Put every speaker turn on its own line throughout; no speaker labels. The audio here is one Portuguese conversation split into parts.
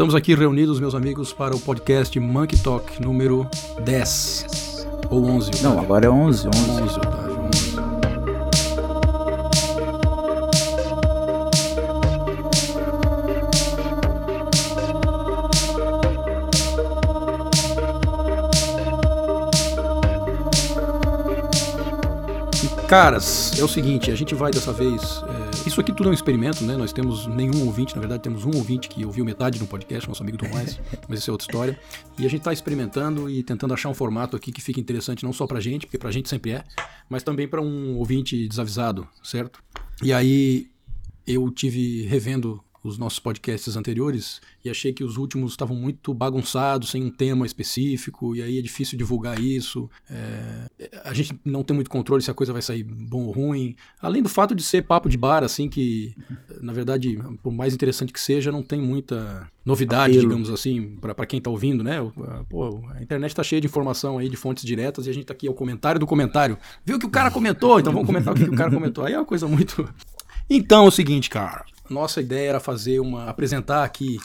Estamos aqui reunidos, meus amigos, para o podcast Monkey Talk número 10 ou 11.
Não, agora é 11. 11.
11, Otávio, 11. E, Caras, é o seguinte, a gente vai dessa vez. é, isso aqui tudo é um experimento, né? Nós temos nenhum ouvinte, na verdade, temos um ouvinte que ouviu metade do podcast, nosso amigo Tomás, mas isso é outra história. E a gente está experimentando e tentando achar um formato aqui que fique interessante não só pra gente, porque pra gente sempre é, mas também para um ouvinte desavisado, certo? E aí eu tive revendo os nossos podcasts anteriores e achei que os últimos estavam muito bagunçados, sem um tema específico, e aí é difícil divulgar isso. É, a gente não tem muito controle se a coisa vai sair bom ou ruim. Além do fato de ser papo de bar, assim, que, na verdade, por mais interessante que seja, não tem muita novidade,
Apelo.
digamos assim, para quem tá ouvindo, né? O- a- Pô, a internet tá cheia de informação aí, de fontes diretas, e a gente tá aqui, é o comentário do comentário. Viu que o cara comentou? Então vamos comentar o que, que o cara comentou. Aí é uma coisa muito. Então é o seguinte, cara. Nossa ideia era fazer uma. apresentar aqui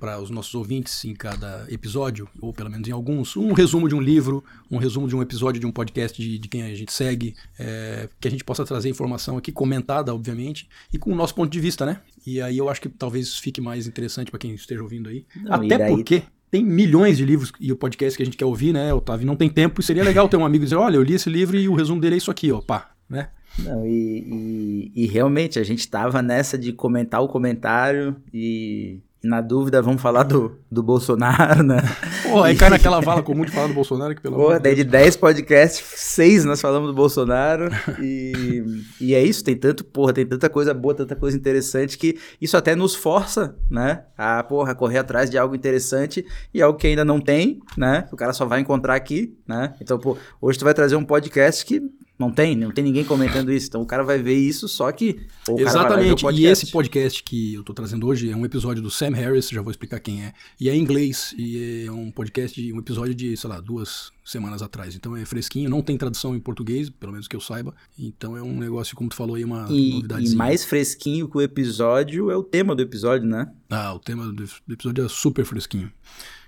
para os nossos ouvintes em cada episódio, ou pelo menos em alguns, um resumo de um livro, um resumo de um episódio de um podcast de, de quem a gente segue, é, que a gente possa trazer informação aqui, comentada, obviamente, e com o nosso ponto de vista, né? E aí eu acho que talvez fique mais interessante para quem esteja ouvindo aí.
Não,
Até
daí-
porque tem milhões de livros e o podcast que a gente quer ouvir, né, Otávio? Não tem tempo e seria legal ter um amigo dizer: olha, eu li esse livro e o resumo dele é isso aqui, ó, pá, né?
Não, e, e- e realmente a gente tava nessa de comentar o comentário e, na dúvida vamos falar do, do Bolsonaro, né?
Pô, aí cai naquela vala comum de falar do Bolsonaro que pelo de
daí de 10 podcasts, 6 nós falamos do Bolsonaro. E, e é isso, tem tanto, porra, tem tanta coisa boa, tanta coisa interessante que isso até nos força, né? A, porra, correr atrás de algo interessante e algo que ainda não tem, né? O cara só vai encontrar aqui, né? Então, pô, hoje tu vai trazer um podcast que não tem, não tem ninguém comentando isso. Então o cara vai ver isso, só que.
Exatamente. E esse podcast que eu tô trazendo hoje é um episódio do Sam Harris, já vou explicar quem é. E é em inglês. E é um podcast, de- um episódio de, sei lá, duas semanas atrás. Então é fresquinho, não tem tradução em português, pelo menos que eu saiba. Então é um negócio, como tu falou aí, uma
E,
novidade.
e mais fresquinho que o episódio é o tema do episódio, né?
Ah, o tema do, do episódio é super fresquinho.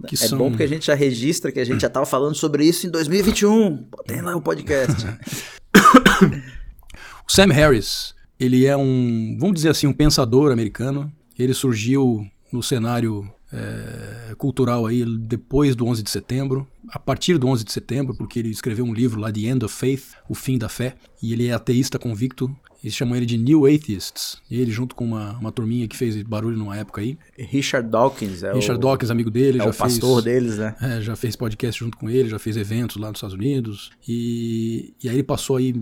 Que
É
são...
bom porque a gente já registra que a gente já tava falando sobre isso em 2021. Pô, Tem lá o podcast.
O Sam Harris, ele é um, vamos dizer assim, um pensador americano. Ele surgiu no cenário eh, cultural aí depois do 11 de setembro, a partir do 11 de setembro, porque ele escreveu um livro lá, The End of Faith, O Fim da Fé, e ele é ateísta convicto. Eles chamam ele de New Atheists. Ele, junto com uma, uma turminha que fez barulho numa época aí.
Richard Dawkins é
Richard
o,
Dawkins, amigo dele,
é
já
o pastor
fez,
deles, né?
é, já fez podcast junto com ele, já fez eventos lá nos Estados Unidos. E, e aí ele passou aí.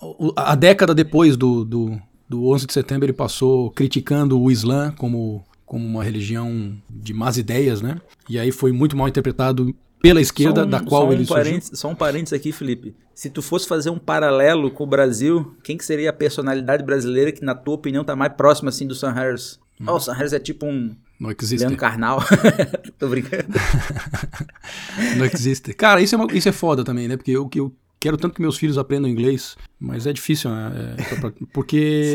o- A década depois do, do, do 11 de setembro, ele passou criticando o Islã como, como uma religião de más ideias, né? E aí foi muito mal interpretado pela esquerda,
um-
da qual
um
ele surgiu.
Só um parênteses aqui, Felipe. Se tu fosse fazer um paralelo com o Brasil, quem que seria a personalidade brasileira que, na tua opinião, tá mais próxima assim do Sam Harris?
Hum.
Oh, o Sam Harris é tipo um
Não existe.
Leandro Carnal. Tô brincando.
Não existe. Cara, isso é, uma- isso é foda também, né? Porque eu, eu quero tanto que meus filhos aprendam inglês, mas é difícil, né? É, pra- porque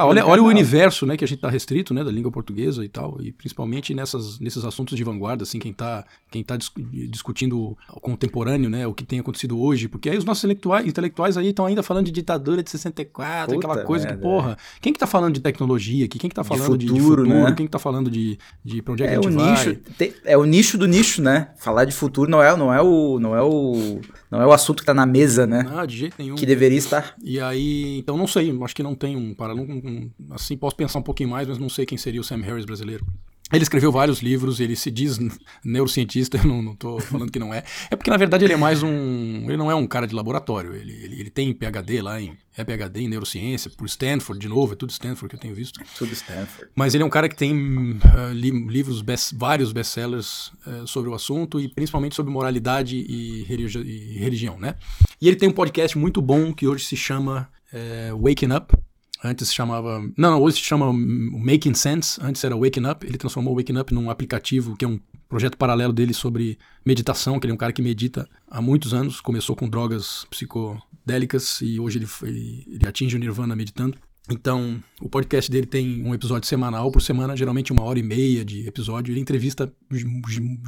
olha, olha o universo, né, que a gente tá restrito, né, da língua portuguesa e tal, e principalmente nessas, nesses assuntos de vanguarda, assim, quem tá, quem tá dis- discutindo o contemporâneo, né, o que tem acontecido hoje, porque aí os nossos intelectuais, intelectuais aí estão ainda falando de ditadura de 64,
Puta
aquela coisa que,
merda,
porra, quem que tá falando de tecnologia aqui? Quem que tá falando de de
futuro,
futuro?
né?
Quem que tá falando de, de pra onde é que
É
a
o
gente
nicho,
vai?
te- é o nicho do nicho, né? Falar de futuro não é, não é o, não é o, não é o assunto que tá na mesa, né?
Ah, de jeito nenhum.
Que deveria estar.
E aí, então não sei, acho que não tem um um- um- assim, posso pensar um pouquinho mais, mas não sei quem seria o Sam Harris brasileiro. Ele escreveu vários livros, ele se diz neurocientista, eu não, tô falando que não é. É porque, na verdade, ele é mais um. Ele não é um cara de laboratório. Ele, ele, ele tem PhD lá em. É PhD em neurociência, por Stanford, de novo, é tudo Stanford que eu tenho visto.
Tudo Stanford.
Mas ele é um cara que tem ah, li- livros, best- vários best-sellers eh, sobre o assunto e principalmente sobre moralidade e, religi- e religião, né? E ele tem um podcast muito bom que hoje se chama eh, Waking Up. Antes chamava. Não, hoje se chama Making Sense. Antes era Waking Up. Ele transformou o Waking Up num aplicativo que é um projeto paralelo dele sobre meditação, que ele é um cara que medita há muitos anos. Começou com drogas psicodélicas e hoje ele, ele atinge o Nirvana meditando. Então, o podcast dele tem um episódio semanal por semana, geralmente uma hora e meia de episódio. Ele entrevista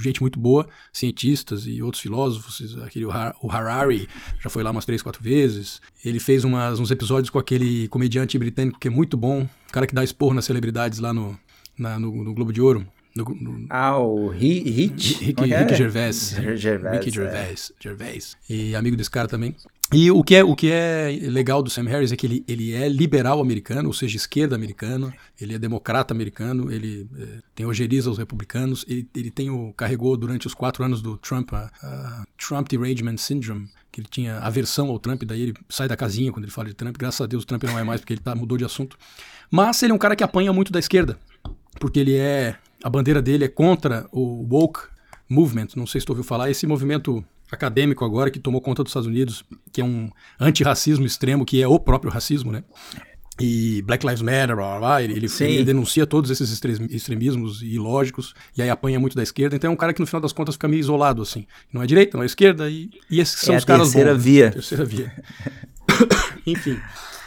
gente muito boa, cientistas e outros filósofos. Aquele, o Harari já foi lá umas três, quatro vezes. Ele fez umas, uns episódios com aquele comediante britânico que é muito bom, o cara que dá esporro nas celebridades lá no, na, no, no Globo de Ouro. No,
no... Ah, o Rick,
Rick, Rick é? Gervais. Gervais. Rick Gervais, é. Gervais. E amigo desse cara também. E o que, é, o que é legal do Sam Harris é que ele, ele é liberal americano, ou seja, esquerda americano, ele é democrata americano, ele é, tem ojeriza aos republicanos, ele, ele tem o, carregou durante os quatro anos do Trump a, a Trump Derangement Syndrome, que ele tinha aversão ao Trump, daí ele sai da casinha quando ele fala de Trump, graças a Deus o Trump não é mais porque ele tá, mudou de assunto. Mas ele é um cara que apanha muito da esquerda, porque ele é, a bandeira dele é contra o woke movement, não sei se tu ouviu falar, esse movimento acadêmico agora que tomou conta dos Estados Unidos, que é um antirracismo extremo, que é o próprio racismo, né? E Black Lives Matter, blá, blá, blá, ele, ele, denuncia todos esses extremismos ilógicos e aí apanha muito da esquerda. Então é um cara que no final das contas fica meio isolado, assim. Não é direita, não é esquerda, e, e esses são
é
os caras
terceira
bons.
Via.
Terceira via. Enfim.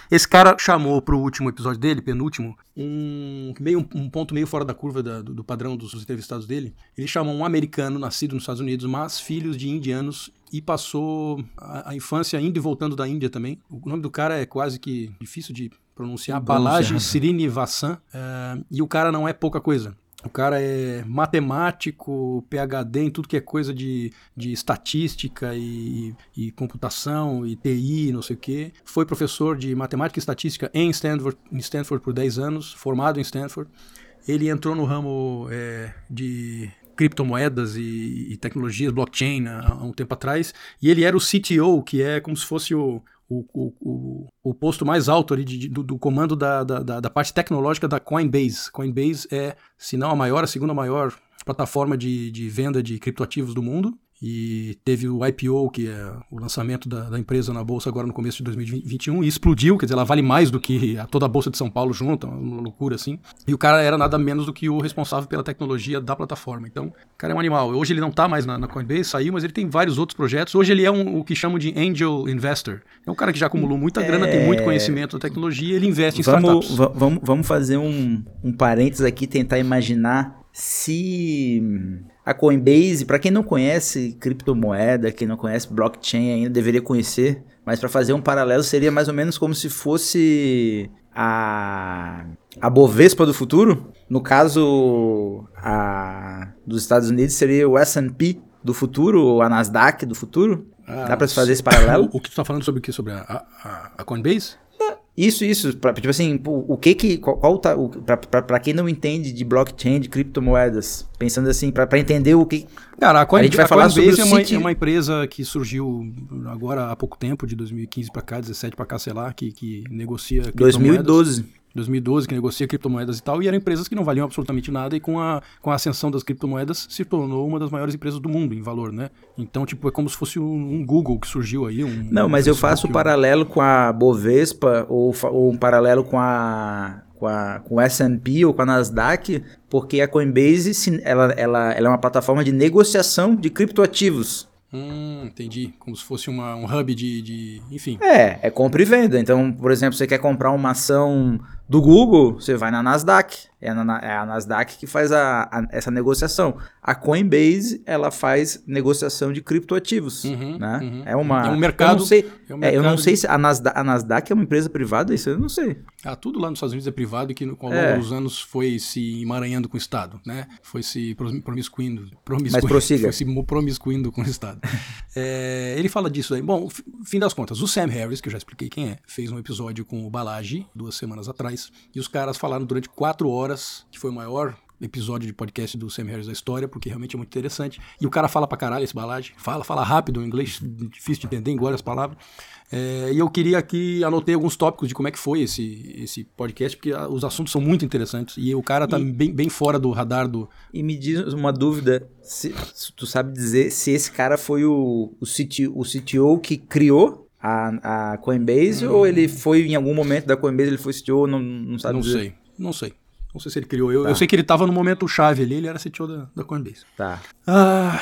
Esse cara chamou pro último episódio dele, penúltimo, um, meio, um ponto meio fora da curva da, do, do, padrão dos entrevistados dele. Ele chamou um americano nascido nos Estados Unidos, mas filhos de indianos e passou a, a, infância indo e voltando da Índia também. O nome do cara é quase que difícil de pronunciar, Balaji Srinivasan, uh, e o cara não é pouca coisa. O cara é matemático, PhD em tudo que é coisa de, de estatística e, e computação e TI, não sei o quê. Foi professor de matemática e estatística em Stanford, em Stanford por 10 anos, formado em Stanford. Ele entrou no ramo é, de criptomoedas e, e tecnologias, blockchain, há um tempo atrás, e ele era o CTO, que é como se fosse o, o, o, o, posto mais alto ali de, do, do, comando da, da, da, parte tecnológica da Coinbase. Coinbase é, se não a maior, a segunda maior plataforma de, de venda de criptoativos do mundo e teve o IPO, que é o lançamento da, da, empresa na bolsa agora no começo de 2021, e explodiu, quer dizer, ela vale mais do que a, toda a bolsa de São Paulo junta, uma loucura assim. E o cara era nada menos do que o responsável pela tecnologia da plataforma. Então, o cara é um animal. Hoje ele não está mais na, na, Coinbase, saiu, mas ele tem vários outros projetos. Hoje ele é um, o que chamam de angel investor. É um cara que já acumulou muita grana, é... tem muito conhecimento da tecnologia, ele investe em
vamos,
startups.
Vamos, vamos fazer um, um parênteses aqui, tentar imaginar se a Coinbase, para quem não conhece criptomoeda, quem não conhece blockchain ainda deveria conhecer, mas para fazer um paralelo seria mais ou menos como se fosse a a Bovespa do futuro. No caso a dos Estados Unidos seria o S&P do futuro, ou a Nasdaq do futuro. Ah, Dá para se fazer esse paralelo?
O, o que tu tá falando sobre o que? Sobre a, a, a Coinbase?
Isso, isso. Pra, tipo assim, o que que. Qual, qual tá. Pra, quem não entende de blockchain, de criptomoedas, pensando assim, pra entender o que.
Cara, a, Coin, a gente vai a falar sobre é uma, é uma empresa que surgiu agora há pouco tempo, de 2015 pra cá, 17 pra cá, sei lá, que, que negocia.
2012.
2012, que negocia criptomoedas e tal, e eram empresas que não valiam absolutamente nada, e com a, com a ascensão das criptomoedas se tornou uma das maiores empresas do mundo em valor, né? Então, tipo, é como se fosse um, Google que surgiu aí. Um,
não, mas eu faço um paralelo com a Bovespa, ou, ou um paralelo com a com, a, com o S&P ou com a Nasdaq, porque a Coinbase ela, ela, ela é uma plataforma de negociação de criptoativos.
Hum, entendi. Como se fosse uma, um hub de, de. Enfim.
É, é compra e venda. Então, por exemplo, você quer comprar uma ação do Google, você vai na Nasdaq. É, é a Nasdaq que faz a, a, essa negociação. A Coinbase, ela faz negociação de criptoativos. Uhum, né? Uhum. É, uma,
é um mercado. Eu
não sei,
é
um é, eu não sei se a Nasdaq, a Nasdaq, é uma empresa privada, isso eu não sei.
Ah, tudo lá nos Estados Unidos é privado e que ao longo é. dos anos foi se emaranhando com o Estado, né? Foi se promiscuindo. promiscuindo
Mas prossiga.
Foi se promiscuindo com o Estado. é, ele fala disso aí. Bom, fim das contas, o Sam Harris, que eu já expliquei quem é, fez um episódio com o Balaji duas semanas atrás e os caras falaram durante quatro horas, que foi o maior episódio de podcast do Sam Harris da história, porque realmente é muito interessante. E o cara fala pra caralho esse balade. Fala, fala rápido, o inglês difícil de entender, engole as palavras. É, e eu queria aqui, anotei alguns tópicos de como é que foi esse, esse podcast, porque os assuntos são muito interessantes. E o cara tá e, bem, bem fora do radar do.
E me diz uma dúvida: se, se tu sabe dizer se esse cara foi o, o, CTO, o CTO que criou a, a Coinbase hum. ou ele foi em algum momento da Coinbase, ele foi CTO, não, não sabe
Não
dizer.
sei, não sei. Não sei se ele criou. Eu, tá. eu sei que ele estava no momento chave ali, ele era CTO da, da Coinbase.
Tá.
Ah,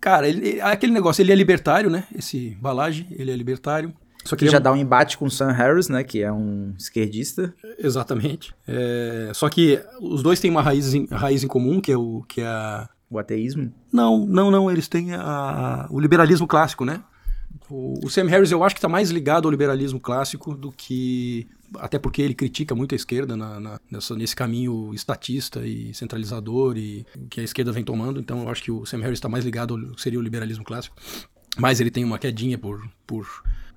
cara, ele, aquele negócio, ele é libertário, né? Esse Balage, ele é libertário.
Só que, que já é um... dá um embate com o Sam Harris, né? Que é um esquerdista.
Exatamente. É... Só que os dois têm uma raiz em, raiz em comum, que é o que é a...
O ateísmo?
Não, não, não. Eles têm a... o liberalismo clássico, né? O, o Sam Harris eu acho que está mais ligado ao liberalismo clássico do que até porque ele critica muito a esquerda na, na, nessa, nesse caminho estatista e centralizador e que a esquerda vem tomando. Então eu acho que o Sam Harris está mais ligado ao seria o liberalismo clássico. Mas ele tem uma quedinha por, por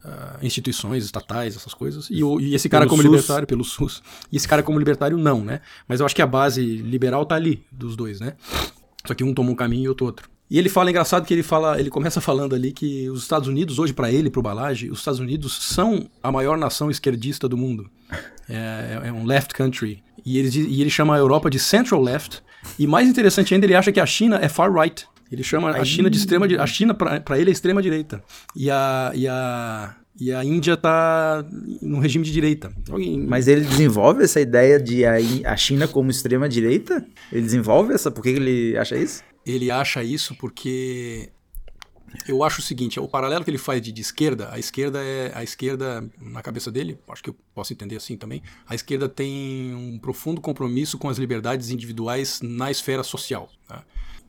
uh, instituições estatais, essas coisas. E, o, e esse cara pelo como SUS. libertário, pelo SUS. E esse cara como libertário, não, né? Mas eu acho que a base liberal tá ali, dos dois, né? Só que um toma um caminho e outro outro. E ele fala, engraçado que ele fala, ele começa falando ali que os Estados Unidos, hoje para ele, para o Balage, os Estados Unidos são a maior nação esquerdista do mundo. É, é um left country. E ele, e ele chama a Europa de central left. E mais interessante ainda, ele acha que a China é far right. Ele chama a China de extrema A China, para ele, é extrema direita. E a, e a, e a Índia está no regime de direita.
Mas ele desenvolve essa ideia de a, a China como extrema direita? Ele desenvolve essa? Por que ele acha isso?
Ele acha isso porque eu acho o seguinte, o paralelo que ele faz de, de, esquerda, a esquerda é a esquerda na cabeça dele, acho que eu posso entender assim também. A esquerda tem um profundo compromisso com as liberdades individuais na esfera social. Tá?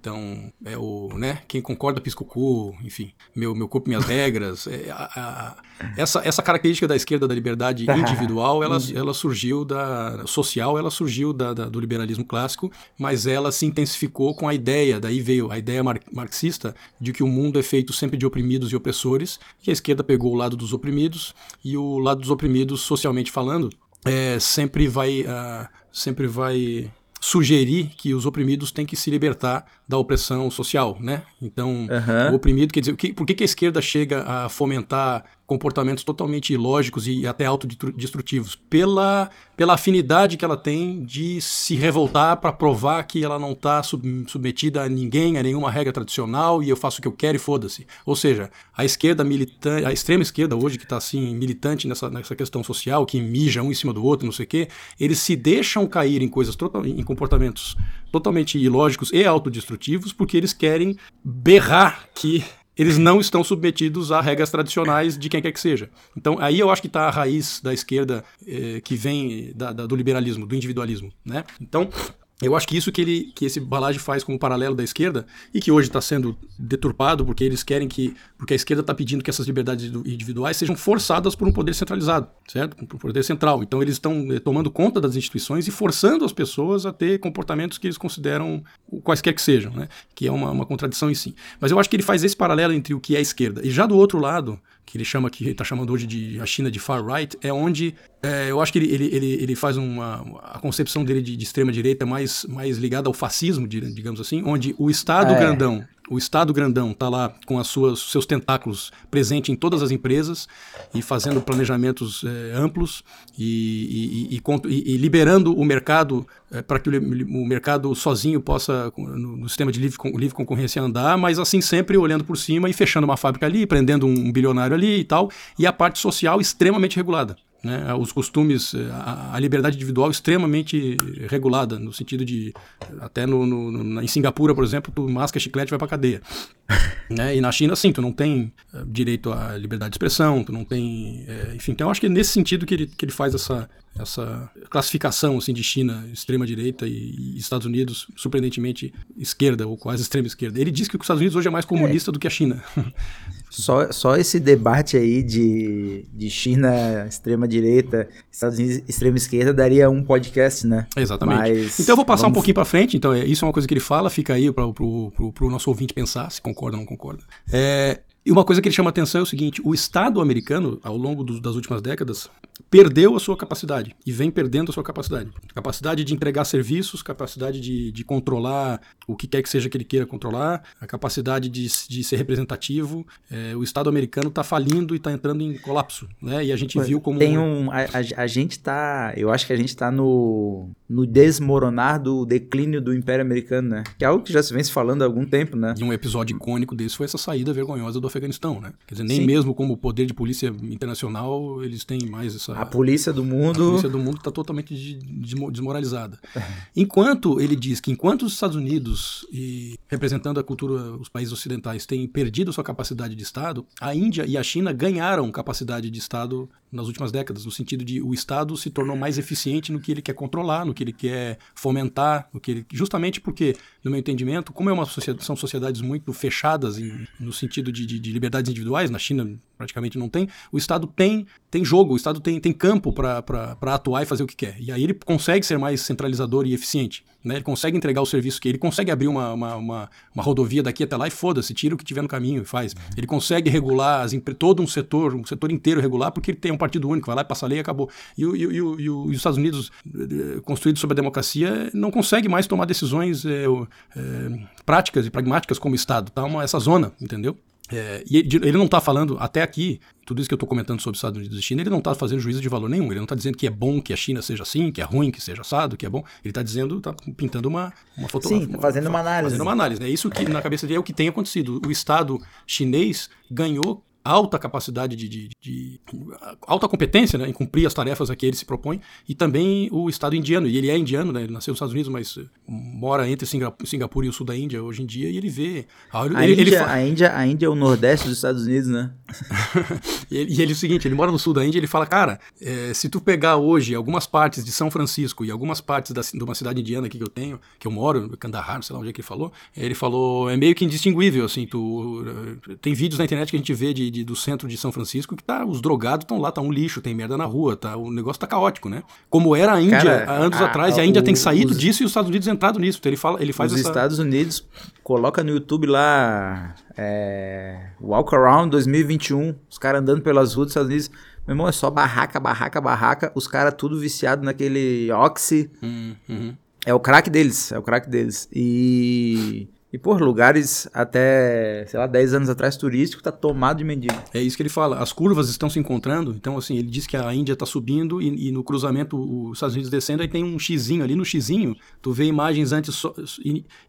Então, é o, né, quem concorda pisca o cu, enfim, meu, meu corpo, minhas regras. É, a, a, essa, essa característica da esquerda da liberdade individual, ela, ela surgiu da social, ela surgiu da, da, do liberalismo clássico, mas ela se intensificou com a ideia, daí veio a ideia mar, marxista de que o mundo é feito sempre de oprimidos e opressores, que a esquerda pegou o lado dos oprimidos e o lado dos oprimidos, socialmente falando, é, sempre vai, uh, sempre vai sugerir que os oprimidos têm que se libertar da opressão social, né? Então, uhum. o oprimido, quer dizer, que, por que, que a esquerda chega a fomentar comportamentos totalmente ilógicos e até autodestrutivos, pela, pela afinidade que ela tem de se revoltar para provar que ela não está sub, submetida a ninguém, a nenhuma regra tradicional e eu faço o que eu quero e foda-se. Ou seja, a esquerda militante, a extrema esquerda hoje que está assim militante nessa, nessa questão social, que mija um em cima do outro, não sei o quê, eles se deixam cair em coisas em comportamentos totalmente ilógicos e autodestrutivos porque eles querem berrar que eles não estão submetidos a regras tradicionais de quem quer que seja. Então, aí eu acho que está a raiz da esquerda eh, que vem da, da, do liberalismo, do individualismo. Né? Então, eu acho que isso que, ele, que esse Balage faz como paralelo da esquerda e que hoje está sendo deturpado porque eles querem que, porque a esquerda está pedindo que essas liberdades individuais sejam forçadas por um poder centralizado, certo? Por um poder central. Então eles estão eh, tomando conta das instituições e forçando as pessoas a ter comportamentos que eles consideram quaisquer que sejam, né? Que é uma, uma contradição em si. Mas eu acho que ele faz esse paralelo entre o que é a esquerda e já do outro lado, que ele chama que está chamando hoje de a China de far right, é onde é, eu acho que ele, ele, ele, ele faz uma a concepção dele de, de, extrema direita mais mais ligada ao fascismo, digamos assim, onde o Estado é. grandão o Estado grandão está lá com as suas, seus tentáculos presente em todas as empresas e fazendo planejamentos é, amplos e, e, e, e, liberando o mercado é, para que o, o, mercado sozinho possa, no, no sistema de livre, livre, concorrência, andar, mas assim sempre olhando por cima e fechando uma fábrica ali, prendendo um bilionário ali e tal, e a parte social extremamente regulada. Né, os costumes, eh, a, a, liberdade individual extremamente regulada, no sentido de, até no, no, em Singapura, por exemplo, tu masca chiclete e vai pra cadeia. né, e na China, sim, tu não tem uh, direito à liberdade de expressão, tu não tem, é, enfim, então eu acho que é nesse sentido que ele, que ele faz essa, essa classificação assim, de China extrema-direita e, e, Estados Unidos surpreendentemente esquerda ou quase extrema-esquerda. Ele diz que os Estados Unidos hoje é mais comunista é. do que a China.
Só, só esse debate aí de, de China extrema-direita, Estados Unidos extrema-esquerda daria um podcast, né?
Exatamente. Mas, então eu vou passar vamos... um pouquinho para frente, então é, isso é uma coisa que ele fala, fica aí para o nosso ouvinte pensar se concorda ou não concorda. É, e uma coisa que ele chama atenção é o seguinte: o Estado americano, ao longo do, das últimas décadas, perdeu a sua capacidade e vem perdendo a sua capacidade. Capacidade de entregar serviços, capacidade de, de controlar o que quer que seja que ele queira controlar, a capacidade de, de ser representativo. É, o Estado americano está falindo e está entrando em colapso. Né? E a gente viu como.
Tem um. A, a, a gente está. Eu acho que a gente está no, no desmoronar do declínio do Império Americano, né? Que é algo que já se vem se falando há algum tempo, né?
E um episódio icônico desse foi essa saída vergonhosa do Afeganistão, né? Quer dizer, nem Sim. mesmo como poder de polícia internacional eles têm mais essa
a polícia do mundo.
A polícia do mundo está totalmente desmoralizada. Enquanto ele diz que enquanto os Estados Unidos e representando a cultura, os países ocidentais têm perdido sua capacidade de Estado, a Índia e a China ganharam capacidade de Estado nas últimas décadas, no sentido de o Estado se tornou mais eficiente no que ele quer controlar, no que ele quer fomentar, no que ele, justamente porque, no meu entendimento, como é uma sociedade, são sociedades muito fechadas em, no sentido de, de, de liberdades individuais, na China praticamente não tem, o Estado tem, tem jogo, o Estado tem, tem campo para atuar e fazer o que quer. E aí ele consegue ser mais centralizador e eficiente. Né? Ele consegue entregar o serviço que ele consegue abrir uma, uma, uma, uma rodovia daqui até lá e foda-se, tira o que tiver no caminho e faz. Ele consegue regular as, todo um setor, um setor inteiro regular, porque ele tem um partido único, vai lá e passa a lei e acabou. E, e, e, e, e os Estados Unidos, eh, construídos sobre a democracia, não consegue mais tomar decisões é, é, práticas e pragmáticas como Estado. Tá uma, essa zona, entendeu? É, e ele não está falando, até aqui, tudo isso que eu estou comentando sobre os Estados Unidos e China, ele não está fazendo juízo de valor nenhum. Ele não está dizendo que é bom que a China seja assim, que é ruim que seja assado, que é bom. Ele está dizendo, está pintando uma, uma fotografia.
Sim, tá fazendo uma análise.
Fazendo uma análise. É isso que na cabeça dele é o que tem acontecido. O Estado chinês ganhou alta capacidade de, de, de, alta competência né, em cumprir as tarefas a que ele se propõe e também o Estado indiano. E ele é indiano né, ele nasceu nos Estados Unidos mas eh, mora entre Singapura e o sul da Índia hoje em dia e ele vê
a, ele, Índia, ele a Índia a Índia é o nordeste dos Estados Unidos né?
E, ele, e ele é o seguinte ele mora no sul da Índia ele fala cara é, se tu pegar hoje algumas partes de São Francisco e algumas partes da, de uma cidade indiana aqui que eu tenho que eu moro Kandahar sei lá onde é que ele falou ele falou é meio que indistinguível assim tu eh, tem vídeos na internet que a gente vê de de, do centro de São Francisco que tá, os drogados estão lá, tá um lixo, tem merda na rua, tá, o negócio tá caótico, né? Como era a Índia Cara, há anos a, atrás, a, e a Índia o, tem saído os, disso e os Estados Unidos entrado nisso. Então ele fala, ele faz
os
essa...
Estados Unidos coloca no YouTube lá é, Walk Around 2021, os caras andando pelas ruas dos Estados Unidos. Meu irmão, é só barraca, barraca, barraca, os caras tudo viciado naquele Oxy.
Hum, uhum.
É o crack deles, é o crack deles. E e por lugares até, sei lá, 10 anos atrás turístico tá tomado de mendigo.
É isso que ele fala. As curvas estão se encontrando. Então, assim, ele diz que a Índia está subindo e, e, no cruzamento os Estados Unidos descendo. Aí tem um xizinho ali no xizinho. Tu vê imagens antes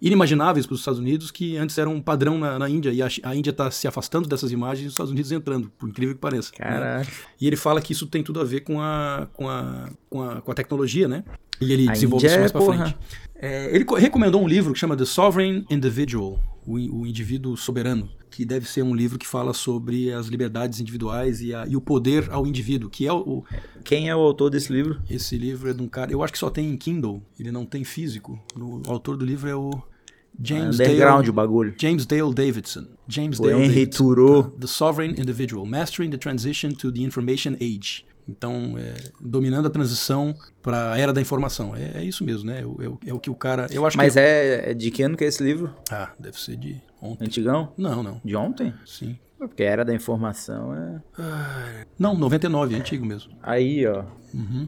inimagináveis para os Estados Unidos que antes eram um padrão na, na Índia. E a, a Índia está se afastando dessas imagens e os Estados Unidos entrando, por incrível que pareça.
Né? Caraca. Né?
E ele fala que isso tem tudo a ver com a, com a, com a, com a tecnologia, né? E ele a desenvolve isso mais para frente. É, ele recomendou um livro que chama The Sovereign Individual, o, o, Indivíduo Soberano, que deve ser um livro que fala sobre as liberdades individuais e, a, e o poder ao indivíduo, que é o, o,
Quem é o autor desse livro?
Esse livro é de um cara, eu acho que só tem em Kindle, ele não tem físico. O, o autor do livro é o James
Underground
Dale,
o bagulho.
James Dale Davidson. James
o
Dale
Henry
Davidson.
Thoreau.
The Sovereign Individual, Mastering the Transition to the Information Age. Então, é, dominando a transição para a era da informação. É, é isso mesmo, né? É, é, o que o cara. Eu acho
Mas
que...
é, é de que ano que é esse livro?
Ah, deve ser de ontem.
Antigão?
Não, não.
De ontem?
Sim.
Porque a era da informação é.
Ah, não, 99, é antigo mesmo.
Aí, ó.
Uhum.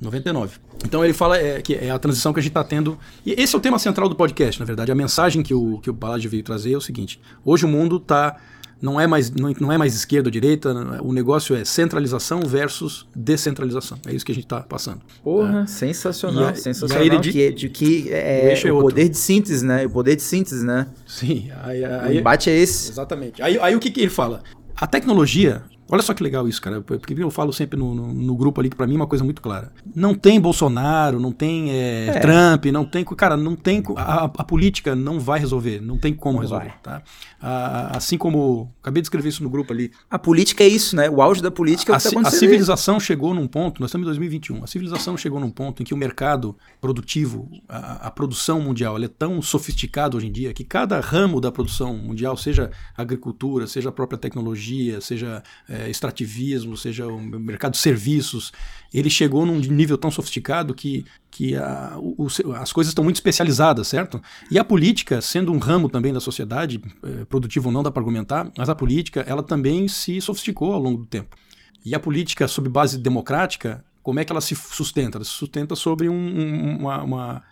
99. Então ele fala é, que é a transição que a gente está tendo. E esse é o tema central do podcast, na verdade. A mensagem que o, que o Balad veio trazer é o seguinte: hoje o mundo está não é mais, não, não é mais esquerda ou direita, o negócio é centralização versus descentralização. É isso que a gente está passando.
Porra, é. sensacional, a, sensacional. E que, de que é, o, é o poder de síntese, né? O poder de síntese, né?
Sim.
Aí, aí, o embate é esse.
Exatamente. Aí, aí o que, que ele fala? A tecnologia Olha só que legal isso, cara. Porque eu falo sempre no, no, no grupo ali que para mim é uma coisa muito clara. Não tem Bolsonaro, não tem é, é. Trump, não tem. Cara, não tem. A, a, política não vai resolver, não tem como não resolver. Tá? A, assim como. Acabei de escrever isso no grupo ali.
A política é isso, né? O auge da política é o que
tá A civilização chegou num ponto, nós estamos em 2021, a civilização chegou num ponto em que o mercado produtivo, a, a produção mundial, é tão sofisticado hoje em dia que cada ramo da produção mundial, seja agricultura, seja a própria tecnologia, seja. É, é, extrativismo, seja o mercado de serviços, ele chegou num nível tão sofisticado que, que a, o, as coisas estão muito especializadas, certo? E a política, sendo um ramo também da sociedade, é, produtivo ou não dá para argumentar, mas a política ela também se sofisticou ao longo do tempo. E a política sob base democrática, como é que ela se sustenta? Ela se sustenta sobre um, uma, uma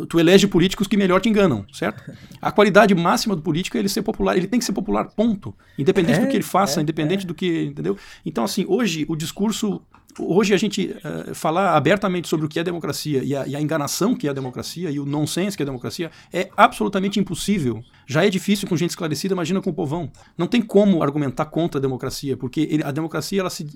uh, tu elege políticos que melhor te enganam, certo? A qualidade máxima do político é ele ser popular, ele tem que ser popular, ponto. Independente é, do que ele faça, é, independente é. do que, entendeu? Então assim, hoje o discurso hoje a gente uh, falar abertamente sobre o que é democracia e a, e a, enganação que é a democracia e o nonsense que é a democracia é absolutamente impossível. Já é difícil com gente esclarecida, imagina com o povão. Não tem como argumentar contra a democracia, porque ele, a democracia, ela se,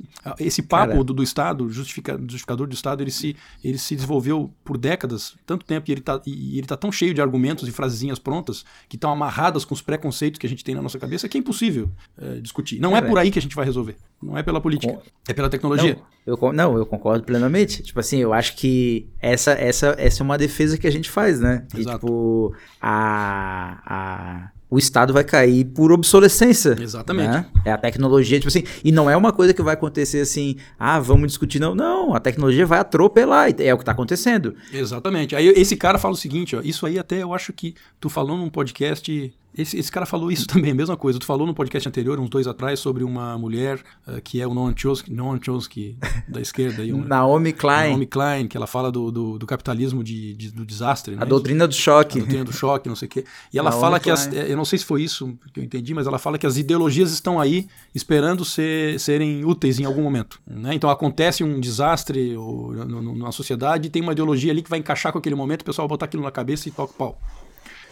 esse papo do, do, Estado, justifica, justificador do Estado, ele se, ele se desenvolveu por décadas, tanto tempo, e ele está tá tão cheio de argumentos e frasezinhas prontas que estão amarradas com os preconceitos que a gente tem na nossa cabeça que é impossível uh, discutir. Não é por aí que a gente vai resolver. Não é pela política, é pela tecnologia.
Não eu, não, eu concordo plenamente. Tipo assim, eu acho que essa, essa, essa é uma defesa que a gente faz, né? Exato. E, tipo, a, a, o Estado vai cair por obsolescência.
Exatamente.
Né? É a tecnologia, tipo assim, e não é uma coisa que vai acontecer assim, ah, vamos discutir, não. Não, a tecnologia vai atropelar, é o que está acontecendo.
Exatamente. Aí esse cara fala o seguinte, ó, isso aí até eu acho que tu falou num podcast esse, esse cara falou isso também, a mesma coisa. Tu falou no podcast anterior, uns dois atrás, sobre uma mulher uh, que é o Noam Chomsky, Noam Chomsky da esquerda. Aí, uma,
Naomi Klein.
Naomi Klein, que ela fala do, do, do capitalismo de, de, do desastre.
A né? doutrina do choque.
A doutrina do choque, não sei o quê. E ela Naomi fala que, as, eu não sei se foi isso que eu entendi, mas ela fala que as ideologias estão aí esperando ser, serem úteis em algum momento. Né? Então acontece um desastre ou, no, no, na sociedade e tem uma ideologia ali que vai encaixar com aquele momento, o pessoal vai botar aquilo na cabeça e toca o pau.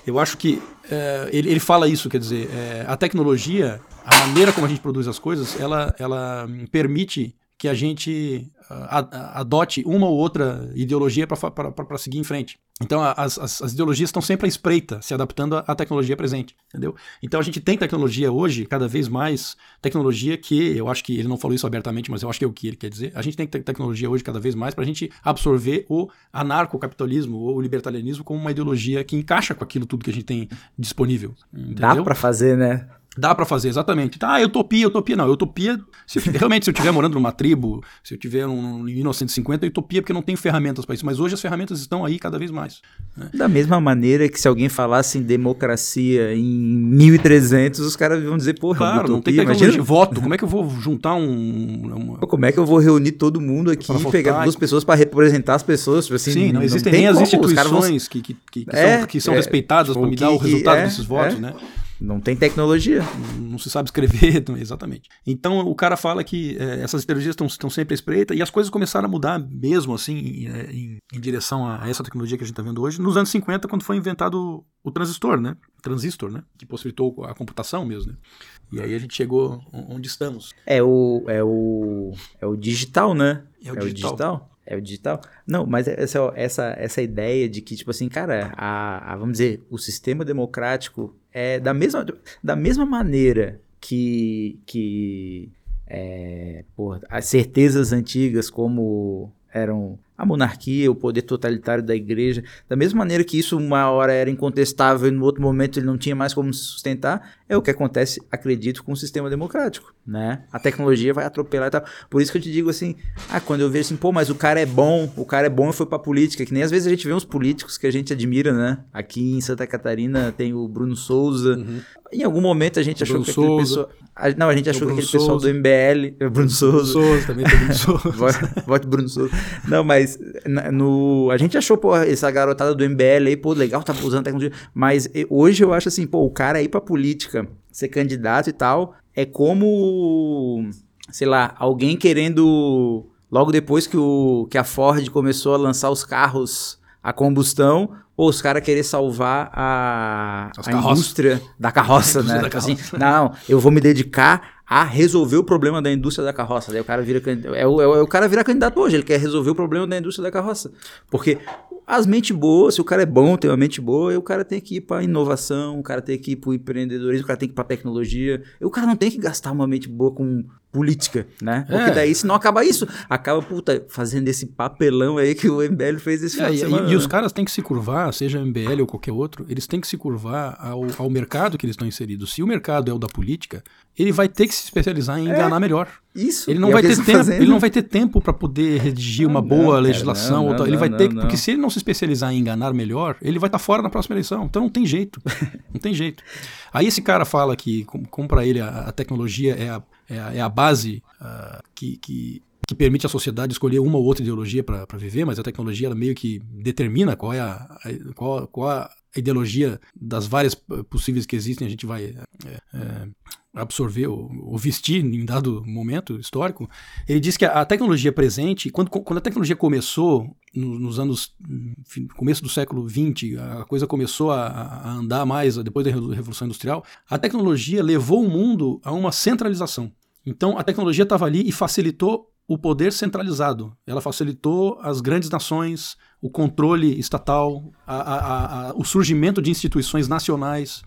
Eu acho que é, ele, ele fala isso, quer dizer, é, a tecnologia, a maneira como a gente produz as coisas, ela, ela permite que a gente adote uma ou outra ideologia para seguir em frente. Então as, as, as, ideologias estão sempre à espreita, se adaptando à, tecnologia presente, entendeu? Então a gente tem tecnologia hoje, cada vez mais, tecnologia que, eu acho que ele não falou isso abertamente, mas eu acho que é o que ele quer dizer, a gente tem tecnologia hoje cada vez mais para a gente absorver o anarcocapitalismo ou o libertarianismo como uma ideologia que encaixa com aquilo tudo que a gente tem disponível. Entendeu?
Dá para fazer, né?
Dá para fazer, exatamente. Ah, utopia, utopia. Não, utopia, se realmente, se eu estiver morando numa tribo, se eu estiver em 1950, utopia porque não tenho ferramentas para isso. Mas hoje as ferramentas estão aí cada vez mais.
Né? Da mesma maneira que se alguém falasse em democracia em 1300, os caras vão dizer, porra,
claro, utopia, não tem imagina... de voto. Como é que eu vou juntar um...
Uma... Como é que eu vou reunir todo mundo aqui e pegar duas pessoas para representar as pessoas? Tipo
assim, Sim, não, existem nem as instituições vão... que, que, que, que, é, são, que são é, respeitadas para me dar o resultado é, desses votos, é. né?
Não tem tecnologia.
Não, se sabe escrever, exatamente. Então o cara fala que é, essas tecnologias estão sempre à espreita e as coisas começaram a mudar mesmo assim em, é, em, em direção a essa tecnologia que a gente está vendo hoje nos anos 50, quando foi inventado o transistor, né? Transistor, né? Que possibilitou a computação mesmo, né? E aí a gente chegou onde estamos.
É o, é o, é o digital, né?
É o, é digital. o digital.
É o digital? Não, mas essa, essa, essa ideia de que, tipo assim, cara, a, a, vamos dizer, o sistema democrático é da mesma, da mesma maneira que, que é, as certezas antigas, como eram a monarquia, o poder totalitário da igreja, da mesma maneira que isso uma hora era incontestável e no outro momento ele não tinha mais como se sustentar, é o que acontece, acredito, com o sistema democrático, né? A tecnologia vai atropelar e tal. Por isso que eu te digo assim, ah, quando eu vejo assim, pô, mas o cara é bom, o cara é bom e foi pra política, que nem às vezes a gente vê uns políticos que a gente admira, né? Aqui em Santa Catarina tem o Bruno Souza. Uhum. Em algum momento a gente achou Bruno que aquele pessoal... Não, a gente achou que aquele Souza. pessoal do MBL... Bruno Souza. Bruno Souza, também tem Bruno Souza. Vote Bruno Souza. Não, mas no, a gente achou, pô, essa garotada do MBL aí, pô, legal, tá usando tecnologia. Mas hoje eu acho assim, pô, o cara ir pra política, ser candidato e tal, é como, sei lá, alguém querendo. Logo depois que, o, que a Ford começou a lançar os carros a combustão, ou os caras querer salvar a, a indústria da carroça, né? Da carroça. Assim, não, eu vou me dedicar a resolver o problema da indústria da carroça. Daí o cara vira é o, é o, é o cara vira candidato hoje, ele quer resolver o problema da indústria da carroça. Porque as mentes boas, se o cara é bom, tem uma mente boa, o cara tem que ir para inovação, o cara tem que ir para empreendedorismo, o cara tem que ir para tecnologia. O cara não tem que gastar uma mente boa com política, né? Porque é. daí, se não acaba isso, acaba, puta, fazendo esse papelão aí que o MBL fez esse
é, e, e, os caras têm que se curvar, seja MBL ou qualquer outro, eles têm que se curvar ao, ao mercado que eles estão inseridos. Se o mercado é o da política, ele vai ter que se especializar em é. enganar melhor.
Isso.
Ele não, é vai ter tempo, ele não vai ter tempo para poder redigir uma boa não, legislação. Não, não, ele vai ter que, porque se ele não se especializar em enganar melhor, ele vai estar tá fora na próxima eleição. Então não tem jeito. não tem jeito. Aí esse cara fala que, como, como para ele a, a, tecnologia é a, é a, é a base uh, que, que que permite à sociedade escolher uma ou outra ideologia para viver, mas a tecnologia ela meio que determina qual é a, a qual, qual a, ideologia das várias possíveis que existem, a gente vai é, é, absorver ou, ou, vestir em dado momento histórico, ele diz que a, tecnologia presente, quando, quando a tecnologia começou, no, nos anos, começo do século XX, a coisa começou a, a andar mais depois da Revolução Industrial, a tecnologia levou o mundo a uma centralização. Então a tecnologia estava ali e facilitou o poder centralizado. Ela facilitou as grandes nações, o controle estatal, a, a, a, o surgimento de instituições nacionais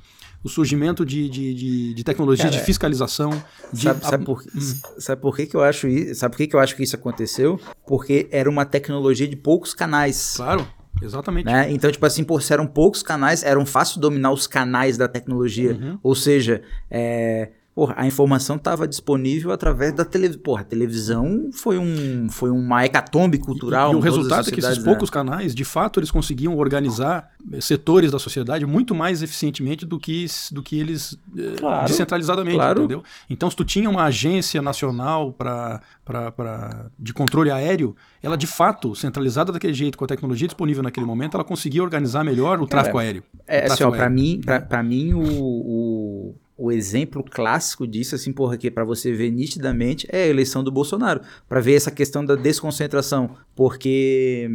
o surgimento de, de, de, de tecnologia Cara, de fiscalização. De...
Sabe, sabe, por, hum. sabe por que, que eu acho isso? Sabe por que, que eu acho que isso aconteceu? Porque era uma tecnologia de poucos canais.
Claro. Exatamente.
Né? Então, tipo assim, por eram poucos canais, eram fácil dominar os canais da tecnologia. Uhum. Ou seja, é, Porra, a informação estava disponível através da televisão. Porra, a televisão foi, um, foi uma hecatombe cultural.
E, e o resultado é que esses né? poucos canais, de fato, eles conseguiam organizar eh, setores da sociedade muito mais eficientemente do que, do que eles eh, claro, descentralizadamente, claro. entendeu? Então, se tu tinha uma agência nacional pra, pra, pra, de controle aéreo, ela de fato, centralizada daquele jeito, com a tecnologia disponível naquele momento, ela conseguia organizar melhor o tráfego aéreo.
É, assim, para mim, pra, pra mim o, o o exemplo clássico disso, assim, porra, que para você ver nitidamente é a eleição do Bolsonaro, para ver essa questão da desconcentração, porque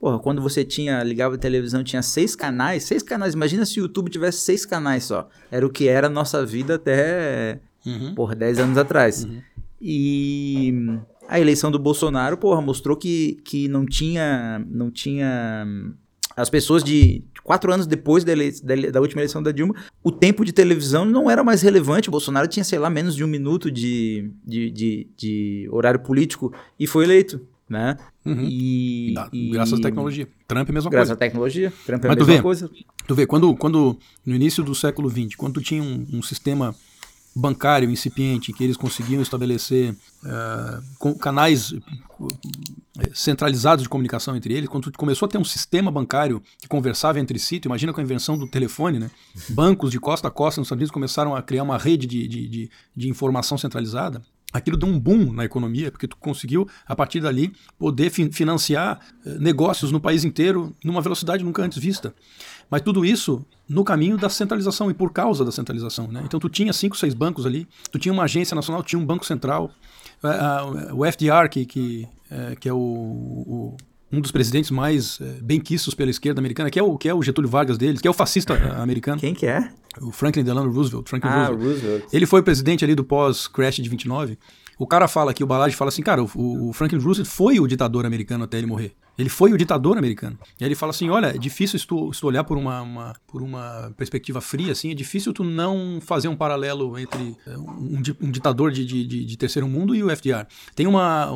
porra, quando você tinha ligava a televisão tinha seis canais, seis canais, imagina se o YouTube tivesse seis canais só, era o que era a nossa vida até, uhum. porra, dez anos atrás. Uhum. E a eleição do Bolsonaro, porra, mostrou que, que não tinha não tinha as pessoas de quatro anos depois da, da, da, última eleição da Dilma, o tempo de televisão não era mais relevante. O Bolsonaro tinha, sei lá, menos de um minuto de, de, de, de horário político e foi eleito. Né?
Uhum. E, e, graças à tecnologia. Trump é a mesma
graças
coisa.
Graças à tecnologia. Trump é Mas a mesma
vê,
coisa.
Tu vê, quando, quando no início do século XX, quando tu tinha um, um sistema bancário incipiente, que eles conseguiam estabelecer uh, canais eh, centralizados de comunicação entre eles, quando começou a ter um sistema bancário que conversava entre si, tu imagina com a invenção do telefone, né? Bancos de costa a costa nos Estados Unidos começaram a criar uma rede de, de, de, de informação centralizada aquilo deu um boom na economia, porque tu conseguiu, a partir dali, poder financiar eh, negócios no país inteiro numa velocidade nunca antes vista. Mas tudo isso no caminho da centralização e por causa da centralização. Né? Então tu tinha cinco, seis bancos ali, tu tinha uma agência nacional, tinha um banco central, o FDR, que, que, é, que é o, o um dos presidentes mais é, benquistos pela esquerda americana, que é, o, que é o Getúlio Vargas deles, que é o fascista americano.
Quem que é?
O Franklin Delano Roosevelt. Franklin
ah, Roosevelt. Roosevelt.
Ele foi presidente ali do pós-crash de 29. O cara fala aqui, o Balage fala assim, cara, o, o, Franklin Roosevelt foi o ditador americano até ele morrer. Ele foi o ditador americano. E aí ele fala assim, olha, é difícil se tu, se tu olhar por uma, uma, por uma perspectiva fria, assim, é difícil tu não fazer um paralelo entre é, um, um ditador de, de, de, terceiro mundo e o FDR. Tem uma,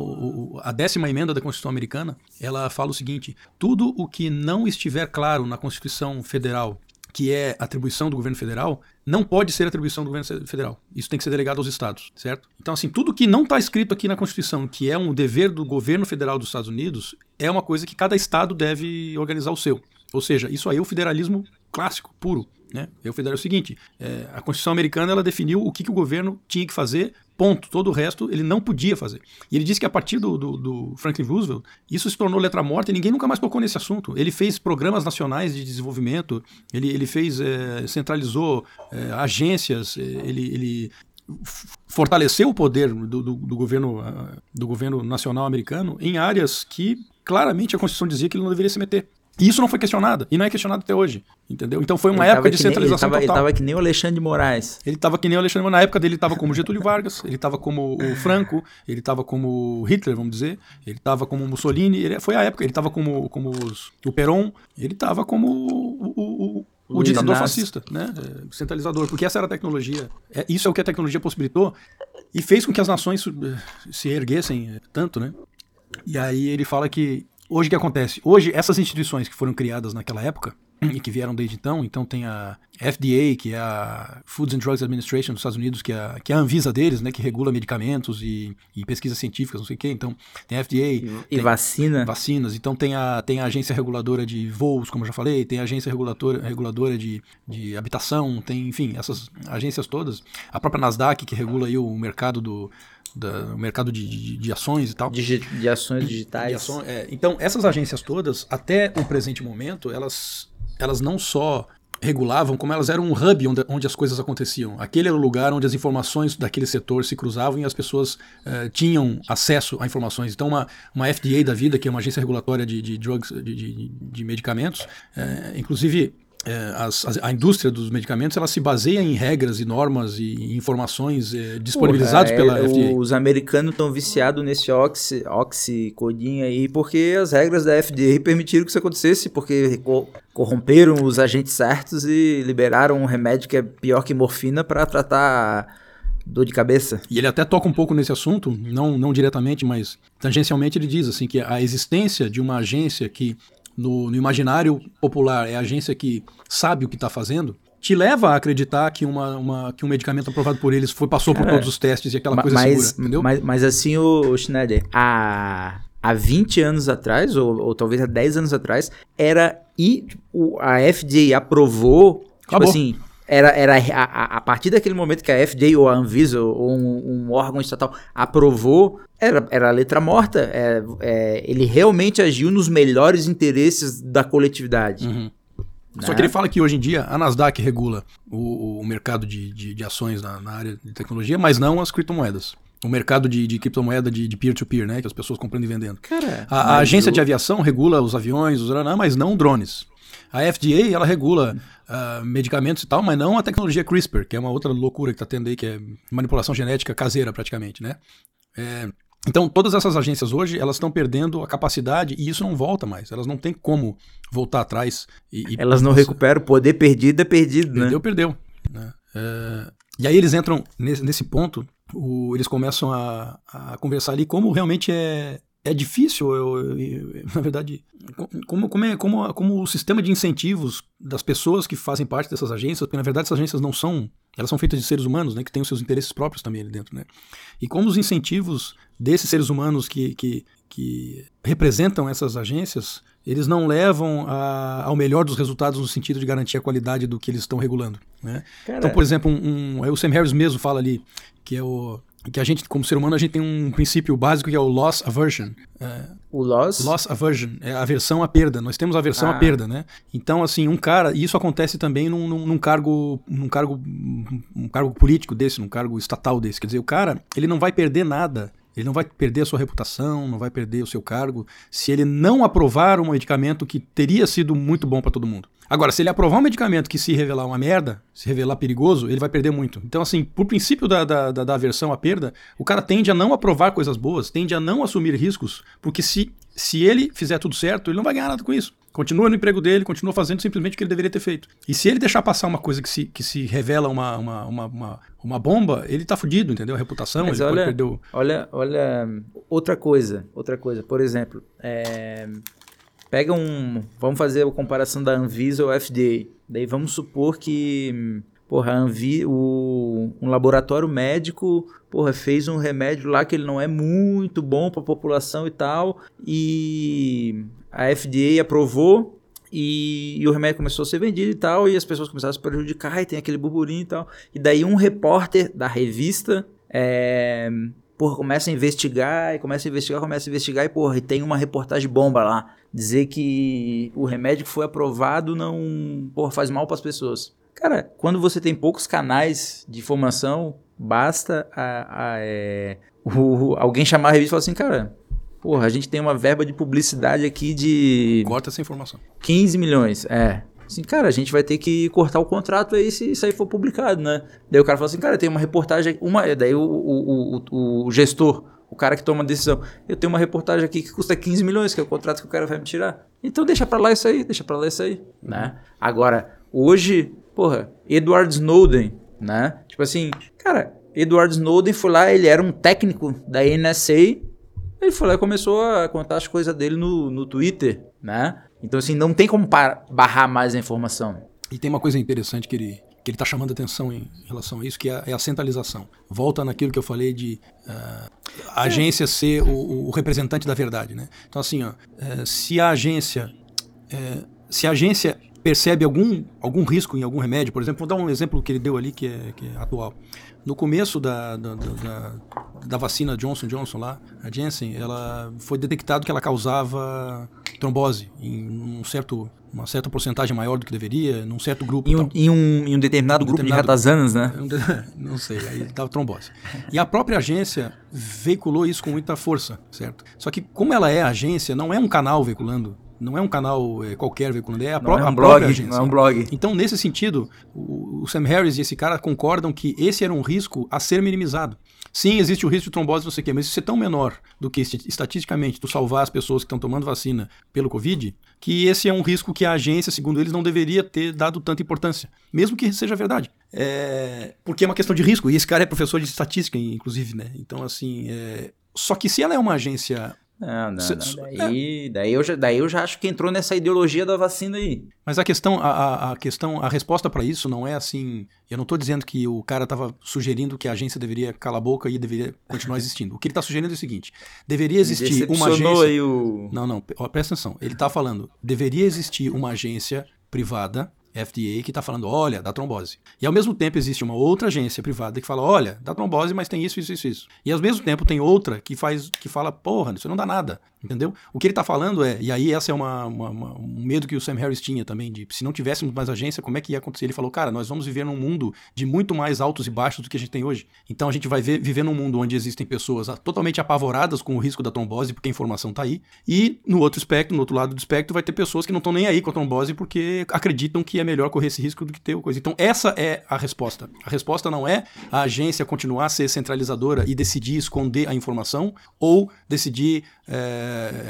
a décima emenda da Constituição americana, ela fala o seguinte, tudo o que não estiver claro na Constituição Federal que é atribuição do governo federal, não pode ser atribuição do governo federal. Isso tem que ser delegado aos estados, certo? Então, assim, tudo que não está escrito aqui na Constituição, que é um dever do governo federal dos Estados Unidos, é uma coisa que cada estado deve organizar o seu. Ou seja, isso aí é o federalismo clássico, puro. Né? É o federal é o seguinte: é, a Constituição americana ela definiu o que, que o governo tinha que fazer Ponto. Todo o resto ele não podia fazer. E ele disse que a partir do, do, do, Franklin Roosevelt, isso se tornou letra morta e ninguém nunca mais tocou nesse assunto. Ele fez programas nacionais de desenvolvimento, ele, ele fez, é, centralizou é, agências, é, ele, ele fortaleceu o poder do, do, do, governo, do governo nacional americano em áreas que claramente a Constituição dizia que ele não deveria se meter. E isso não foi questionado, e não é questionado até hoje, entendeu? Então foi uma ele época de centralização
nem, ele
tava,
total. Ele estava que nem o Alexandre de Moraes.
Ele estava que nem o Alexandre de Moraes. Na época dele ele estava como Getúlio Vargas, ele estava como o Franco, ele estava como Hitler, vamos dizer, ele estava como Mussolini, ele, foi a época, ele estava como, como os, o Peron, ele estava como o, o, o, o ditador Inácio. fascista, né? É, centralizador, porque essa era a tecnologia. É, isso é o que a tecnologia possibilitou e fez com que as nações eh, se erguessem eh, tanto, né? E aí ele fala que Hoje o que acontece? Hoje, essas instituições que foram criadas naquela época, e que vieram desde então. Então tem a FDA, que é a Foods and Drugs Administration dos Estados Unidos, que é a, que é a Anvisa deles, né, que regula medicamentos e, e pesquisas científicas, não sei o quê. Então tem a FDA. E,
tem
vacina. Vacinas. Então tem a, tem a agência reguladora de voos, como eu já falei, tem a agência reguladora, reguladora de, de habitação, tem, enfim, essas agências todas. A própria Nasdaq, que regula aí o mercado do, da, o mercado de, de, de, ações e tal.
Digi de ações digitais. De
é. Então, essas agências todas, até o presente momento, elas, elas não só regulavam, como elas eram um hub onde, onde, as coisas aconteciam. Aquele era o lugar onde as informações daquele setor se cruzavam e as pessoas uh, tinham acesso a informações. Então, uma, uma FDA da vida, que é uma agência regulatória de, de drugs, de, de, de medicamentos, uh, inclusive é, as, as, a indústria dos medicamentos ela se baseia em regras e normas e informações é, disponibilizadas Porra, pela
é,
FDA.
Os americanos estão viciados nesse oxi, oxicodin aí porque as regras da FDA permitiram que isso acontecesse, porque co corromperam os agentes certos e liberaram um remédio que é pior que morfina para tratar dor de cabeça.
E ele até toca um pouco nesse assunto, não, não diretamente, mas tangencialmente ele diz assim que a existência de uma agência que no, no imaginário popular é a agência que sabe o que está fazendo, te leva a acreditar que, uma, uma, que um medicamento aprovado por eles foi, passou Cara, por todos os testes e aquela coisa
mas,
segura, entendeu?
Mas, mas assim, o, o Schneider, há, há 20 anos atrás, ou, ou talvez há 10 anos atrás, era... E tipo, a FDA aprovou... Tipo assim, era, era a, a, partir daquele momento que a FDA ou a Anvisa ou um, um órgão estatal aprovou, era, era a letra morta. É, é, ele realmente agiu nos melhores interesses da coletividade.
Uhum. Né? Só que ele fala que hoje em dia a Nasdaq regula o, o mercado de, de, de ações na, na, área de tecnologia, mas não as criptomoedas. O mercado de, de criptomoeda de peer-to-peer, -peer, né? Que as pessoas comprando e vendendo.
Cara,
a, a agência eu... de aviação regula os aviões, os mas não drones. A FDA, ela regula uh, medicamentos e tal, mas não a tecnologia CRISPR, que é uma outra loucura que está tendo aí, que é manipulação genética caseira praticamente, né? É, então, todas essas agências hoje, elas estão perdendo a capacidade e isso não volta mais. Elas não têm como voltar atrás. E,
e elas não recuperam o poder perdido é perdido,
perdeu,
né?
Perdeu, perdeu. Né? É, e aí eles entram nesse, nesse ponto, o, eles começam a, a, conversar ali como realmente é, é difícil, eu, eu, na verdade, como, como, é, como, como o sistema de incentivos das pessoas que fazem parte dessas agências, porque na verdade essas agências não são, elas são feitas de seres humanos, né, que têm os seus interesses próprios também ali dentro, né? E como os incentivos desses seres humanos que, que, que representam essas agências, eles não levam a, ao melhor dos resultados no sentido de garantir a qualidade do que eles estão regulando, né? Então, por exemplo, um, um, é o Sam Harris mesmo fala ali, que é o que a gente, como ser humano, a gente tem um princípio básico que é o loss aversion. É,
o loss?
Loss aversion, é a aversão à perda. Nós temos aversão ah. à perda, né? Então, assim, um cara, e isso acontece também num, num, num, cargo, num cargo, um cargo político desse, num cargo estatal desse. Quer dizer, o cara, ele não vai perder nada ele não vai perder a sua reputação, não vai perder o seu cargo, se ele não aprovar um medicamento que teria sido muito bom para todo mundo. Agora, se ele aprovar um medicamento que se revelar uma merda, se revelar perigoso, ele vai perder muito. Então, assim, por princípio da, da, da, da aversão à perda, o cara tende a não aprovar coisas boas, tende a não assumir riscos, porque se, se ele fizer tudo certo, ele não vai ganhar nada com isso. Continua no emprego dele, continua fazendo simplesmente o que ele deveria ter feito. E se ele deixar passar uma coisa que se, que se revela uma, uma, uma, uma, uma bomba, ele tá fudido, entendeu? A reputação, Mas ele olha, pode perder o...
Olha, olha, outra coisa, outra coisa. Por exemplo, é... pega um... Vamos fazer a comparação da Anvisa ou FDA. Daí vamos supor que... Porra, a Anvi, o, um laboratório médico porra, fez um remédio lá que ele não é muito bom para a população e tal, e a FDA aprovou e, e, o remédio começou a ser vendido e tal, e as pessoas começaram a se prejudicar, e tem aquele burburinho e tal. E daí um repórter da revista é, porra, começa a investigar, e começa a investigar, começa a investigar, e porra, e tem uma reportagem bomba lá. Dizer que o remédio que foi aprovado não porra, faz mal para as pessoas. Cara, quando você tem poucos canais de informação, basta a, a, é, o, alguém chamar a revista e falar assim, cara, Porra, a gente tem uma verba de publicidade aqui de.
Corta essa informação.
15 milhões, é. Assim, cara, a gente vai ter que cortar o contrato aí se isso aí for publicado, né? Daí o cara fala assim, cara, tem uma reportagem. Uma, daí o, o, o, o gestor, o cara que toma a decisão, eu tenho uma reportagem aqui que custa 15 milhões, que é o contrato que o cara vai me tirar. Então deixa pra lá isso aí, deixa pra lá isso aí, né? Agora, hoje, porra, Edward Snowden, né? Tipo assim, cara, Edward Snowden foi lá, ele era um técnico da NSA ele foi lá e começou a contar as coisas dele no, no Twitter, né? Então, assim, não tem como barrar mais a informação.
E tem uma coisa interessante que ele, que ele está chamando atenção em relação a isso, que é a, é a, centralização. Volta naquilo que eu falei de uh, a agência é. ser o, o, representante da verdade, né? Então, assim, ó, uh, se a agência... Uh, se a agência percebe algum, algum risco em algum remédio, por exemplo, vou dar um exemplo que ele deu ali que é, que é atual. No começo da, da, da, da, vacina Johnson Johnson lá, a Janssen, ela foi detectado que ela causava trombose em um certo, uma certa porcentagem maior do que deveria, num certo grupo.
Em um, em um, em um determinado um grupo determinado, de ratazanas, né?
Não sei, aí dava trombose. E a própria agência veiculou isso com muita força, certo? Só que como ela é agência, não é um canal veiculando não é um canal é, qualquer veiculando, é a, pró é um a blog, própria agência.
Não é um blog.
Então, nesse sentido, o, o Sam Harris e esse cara concordam que esse era um risco a ser minimizado. Sim, existe o risco de trombose, não sei o quê, mas isso é tão menor do que estatisticamente tu salvar as pessoas que estão tomando vacina pelo Covid, que esse é um risco que a agência, segundo eles, não deveria ter dado tanta importância, mesmo que seja verdade. É... Porque é uma questão de risco, e esse cara é professor de estatística, inclusive, né? Então, assim, é... só que se ela é uma agência
não, não, não. Daí, é. daí, eu já, daí eu já acho que entrou nessa ideologia da vacina aí.
Mas a questão, a, a questão, a resposta para isso não é assim. Eu não estou dizendo que o cara estava sugerindo que a agência deveria calar a boca e deveria continuar existindo. O que ele está sugerindo é o seguinte: deveria existir uma agência.
Aí o...
Não, não, presta atenção. Ele está falando, deveria existir uma agência privada FDA que está falando, olha, dá trombose. E ao mesmo tempo existe uma outra agência privada que fala, olha, dá trombose, mas tem isso, isso, isso, isso. E ao mesmo tempo tem outra que faz, que fala, porra, isso não dá nada. Entendeu? O que ele está falando é, e aí essa é uma, uma, uma, um medo que o Sam Harris tinha também, de se não tivéssemos mais agência, como é que ia acontecer? Ele falou, cara, nós vamos viver num mundo de muito mais altos e baixos do que a gente tem hoje. Então a gente vai ver, viver num mundo onde existem pessoas totalmente apavoradas com o risco da trombose, porque a informação está aí, e no outro espectro, no outro lado do espectro, vai ter pessoas que não estão nem aí com a trombose porque acreditam que é melhor correr esse risco do que ter coisa. Então essa é a resposta. A resposta não é a agência continuar a ser centralizadora e decidir esconder a informação ou decidir é,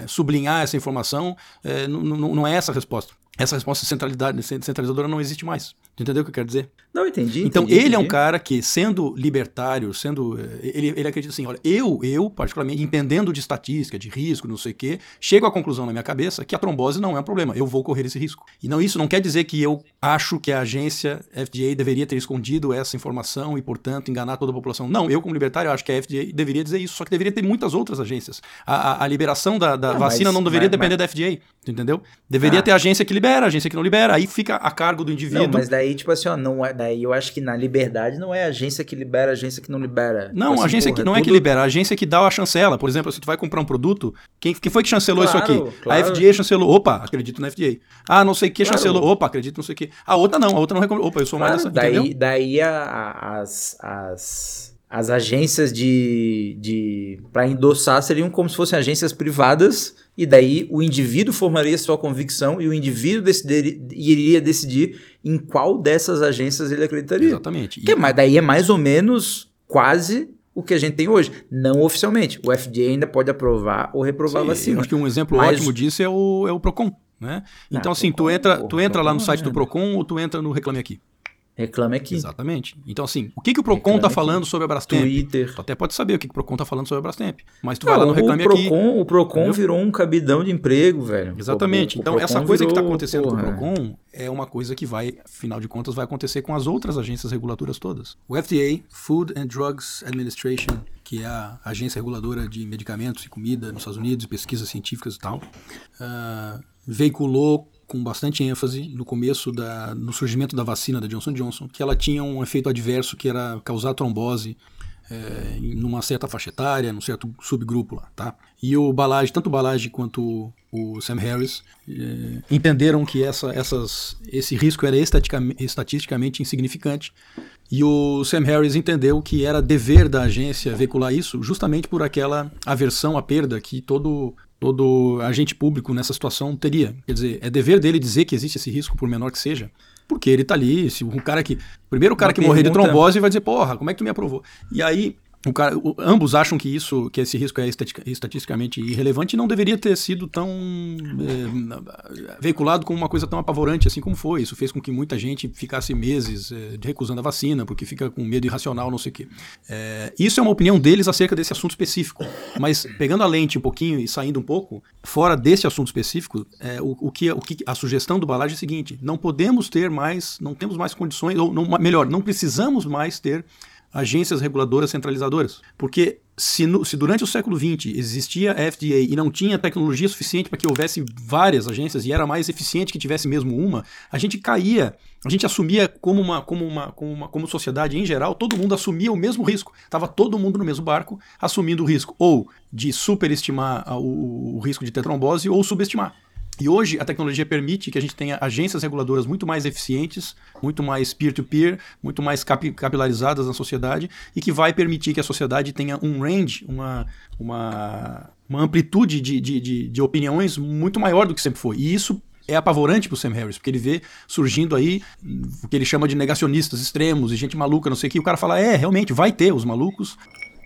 sublinhar essa informação, é, não é essa a resposta. Essa resposta centralidade, centralizadora não existe mais. Entendeu o que eu quero dizer?
Não, entendi.
Então,
entendi,
ele
entendi.
é um cara que, sendo libertário, sendo. Eh, ele, ele acredita assim: olha, eu, eu, particularmente, entendendo de estatística, de risco, não sei o quê, chego à conclusão na minha cabeça que a trombose não é um problema. Eu vou correr esse risco. E não, isso não quer dizer que eu acho que a agência FDA deveria ter escondido essa informação e, portanto, enganar toda a população. Não, eu, como libertário, acho que a FDA deveria dizer isso, só que deveria ter muitas outras agências. A, a, a liberação da, da vacina mas, não deveria mas, depender mas... da FDA, entendeu? Deveria ah. ter agência que libera, agência que não libera, aí fica a cargo do indivíduo.
Não, mas daí, tipo assim, ó, não é, daí eu acho que na liberdade não é a agência que libera, a agência que não libera.
Não,
tipo
a agência
porra,
que não
é,
é que libera, a agência que dá a chancela. Por exemplo, se tu vai comprar um produto, quem, quem foi que chancelou claro, isso aqui? Claro. A FDA chancelou, opa, acredito na FDA. Ah, não sei o que claro. chancelou, opa, acredito não sei o que. A outra não, a outra não recomendou, opa, eu sou mais dessa,
daí,
entendeu?
Daí a, a, as... as as agências de, de para endossar seriam como se fossem agências privadas e daí o indivíduo formaria sua convicção e o indivíduo decidir, iria decidir em qual dessas agências ele acreditaria.
Exatamente.
Que, mas daí é mais ou menos quase o que a gente tem hoje. Não oficialmente. O FDA ainda pode aprovar ou reprovar Sim, a vacina.
Acho que um exemplo mas... ótimo disso é o, é o PROCON. Né? Então, ah, assim, Procon, tu entra, tu entra lá no site do PROCON ou tu entra no Reclame Aqui.
Reclame aqui.
Exatamente. Então, assim, o que, que o Procon está falando sobre a Brastemp?
Twitter.
Tu até pode saber o que, que o Procon está falando sobre a Brastemp. Mas tu Não, vai lá no Reclame
o Procon,
aqui.
O Procon entendeu? virou um cabidão de emprego, velho.
Exatamente. O, o, então, essa coisa virou, que está acontecendo porra. com o Procon é uma coisa que vai, afinal de contas, vai acontecer com as outras agências reguladoras todas. O FDA, Food and Drugs Administration, que é a agência reguladora de medicamentos e comida nos Estados Unidos, pesquisas científicas e tal, uh, veiculou com bastante ênfase no começo da, no surgimento da vacina da Johnson Johnson, que ela tinha um efeito adverso que era causar trombose é, em uma certa faixa etária, num certo subgrupo lá, tá? E o Balage, tanto o Balage quanto o, Sam Harris é, entenderam que essa, essas, esse risco era estatisticamente insignificante e o Sam Harris entendeu que era dever da agência veicular isso justamente por aquela aversão à perda que todo todo agente público nessa situação teria. Quer dizer, é dever dele dizer que existe esse risco, por menor que seja, porque ele está ali. Se o cara que. Primeiro o cara Uma que pergunta... morrer de trombose vai dizer, porra, como é que tu me aprovou? E aí cara, o, ambos acham que isso, que esse risco é estatisticamente irrelevante e não deveria ter sido tão é, veiculado como uma coisa tão apavorante assim como foi. Isso fez com que muita gente ficasse meses é, recusando a vacina porque fica com medo irracional, não sei o quê. É, isso é uma opinião deles acerca desse assunto específico. Mas pegando a lente um pouquinho e saindo um pouco fora desse assunto específico, o, o, que, o que a sugestão do Balage é a seguinte: não podemos ter mais, não temos mais condições ou não, melhor, não precisamos mais ter agências reguladoras centralizadoras. Porque se, no, se, durante o século XX existia a FDA e não tinha tecnologia suficiente para que houvesse várias agências e era mais eficiente que tivesse mesmo uma, a gente caía, a gente assumia como uma, como uma, como uma como sociedade em geral, todo mundo assumia o mesmo risco. Tava todo mundo no mesmo barco assumindo o risco ou de superestimar o, o risco de ter trombose ou subestimar. E hoje a tecnologia permite que a gente tenha agências reguladoras muito mais eficientes, muito mais peer-to-peer, -peer, muito mais cap capilarizadas na sociedade e que vai permitir que a sociedade tenha um range, uma, uma, uma amplitude de, de, de, de opiniões muito maior do que sempre foi. E isso é apavorante pro Sam Harris, porque ele vê surgindo aí o que ele chama de negacionistas extremos e gente maluca, não sei o que. O cara fala, é, realmente, vai ter os malucos,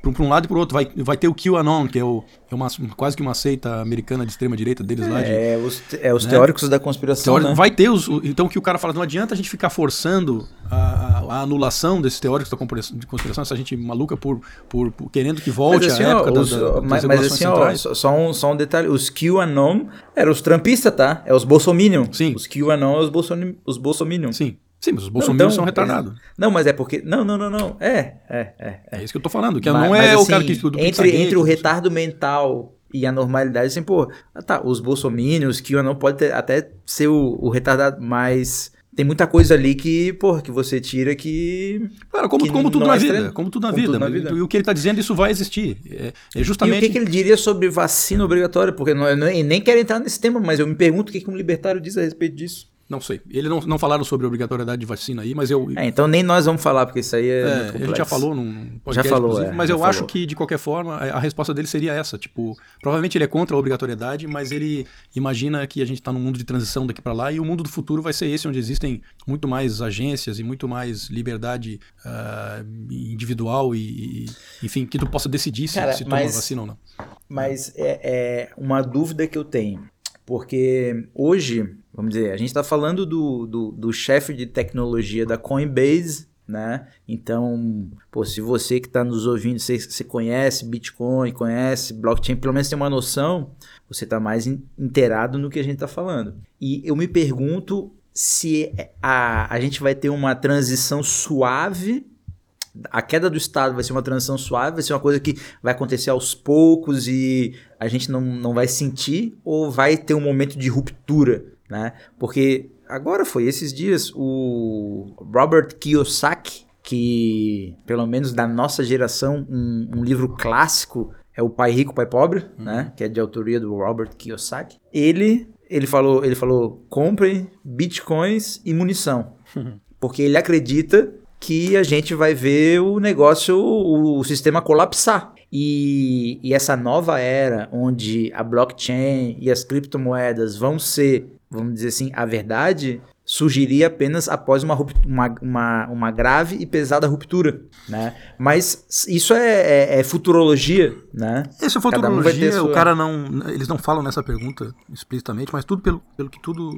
para um lado e para o outro. Vai, vai ter o QAnon, que é, o, é uma, quase que uma seita americana de extrema direita deles
é,
lá. De,
é, os, é os né? teóricos da conspiração. Teórico,
né? Vai ter os. Então que o cara fala, não adianta a gente ficar forçando a, a, a anulação desses teóricos da conspiração, essa gente maluca por, por, por querendo que volte
mas, assim,
à época
os,
da, da,
mas, mas assim, ó, só, um, só um detalhe: os QAnon eram os trampistas, tá? É os Bolsominion.
Sim.
Os QAnon é os, Bolson, os Bolsominion.
Sim. Sim, mas os bolsominions então, são retardados.
não, mas é porque. Não, não, não, não. É, é, é. É,
é isso que eu tô falando. Que mas, não é mas, o assim, cara que
estuda entre, entre o retardo mental e a normalidade, assim, pô, tá, os bolsominions, que não pode ter, até ser o, o, retardado, mas tem muita coisa ali que, pô, que você tira que.
Claro, como,
que
como tudo na é vida. Como tudo na como vida. Tudo na vida. E o que ele tá dizendo, isso vai existir. É, é justamente.
E o que, que, ele diria sobre vacina obrigatória? Porque não, eu nem quero entrar nesse tema, mas eu me pergunto o que, que um libertário diz a respeito disso.
Não sei. Eles não, não falaram sobre obrigatoriedade de vacina aí, mas eu.
É, então nem nós vamos falar, porque isso aí é.
é a gente já falou num
podcast, já falou, é,
mas eu
falou.
acho que, de qualquer forma, a, a, resposta dele seria essa. Tipo, provavelmente ele é contra a obrigatoriedade, mas ele imagina que a gente está num mundo de transição daqui para lá e o mundo do futuro vai ser esse, onde existem muito mais agências e muito mais liberdade uh, individual e, e, enfim, que tu possa decidir se,
Cara,
se toma
mas,
vacina ou não.
Mas é, é uma dúvida que eu tenho. Porque hoje vamos dizer, a gente está falando do, do, do chefe de tecnologia da Coinbase, né? Então, pô, se você que está nos ouvindo, você, você, conhece Bitcoin, conhece blockchain, pelo menos tem uma noção, você está mais inteirado no que a gente está falando. E eu me pergunto se a, a gente vai ter uma transição suave a queda do Estado vai ser uma transição suave, vai ser uma coisa que vai acontecer aos poucos e a gente não, não vai sentir, ou vai ter um momento de ruptura né? Porque agora foi esses dias o Robert Kiyosaki, que pelo menos da nossa geração, um, um livro clássico é o Pai Rico, Pai Pobre, uhum. né? Que é de autoria do Robert Kiyosaki. Ele ele falou, ele falou, comprem bitcoins e munição. Porque ele acredita que a gente vai ver o negócio, o, o sistema colapsar. E, e, essa nova era, onde a blockchain e as criptomoedas vão ser vamos dizer assim, a verdade surgiria apenas após uma, uma, uma, uma, grave e pesada ruptura, né? Mas isso é, é, é futurologia, né?
Isso é futurologia, um sua... o cara não... Eles não falam nessa pergunta explicitamente, mas tudo pelo, pelo que tudo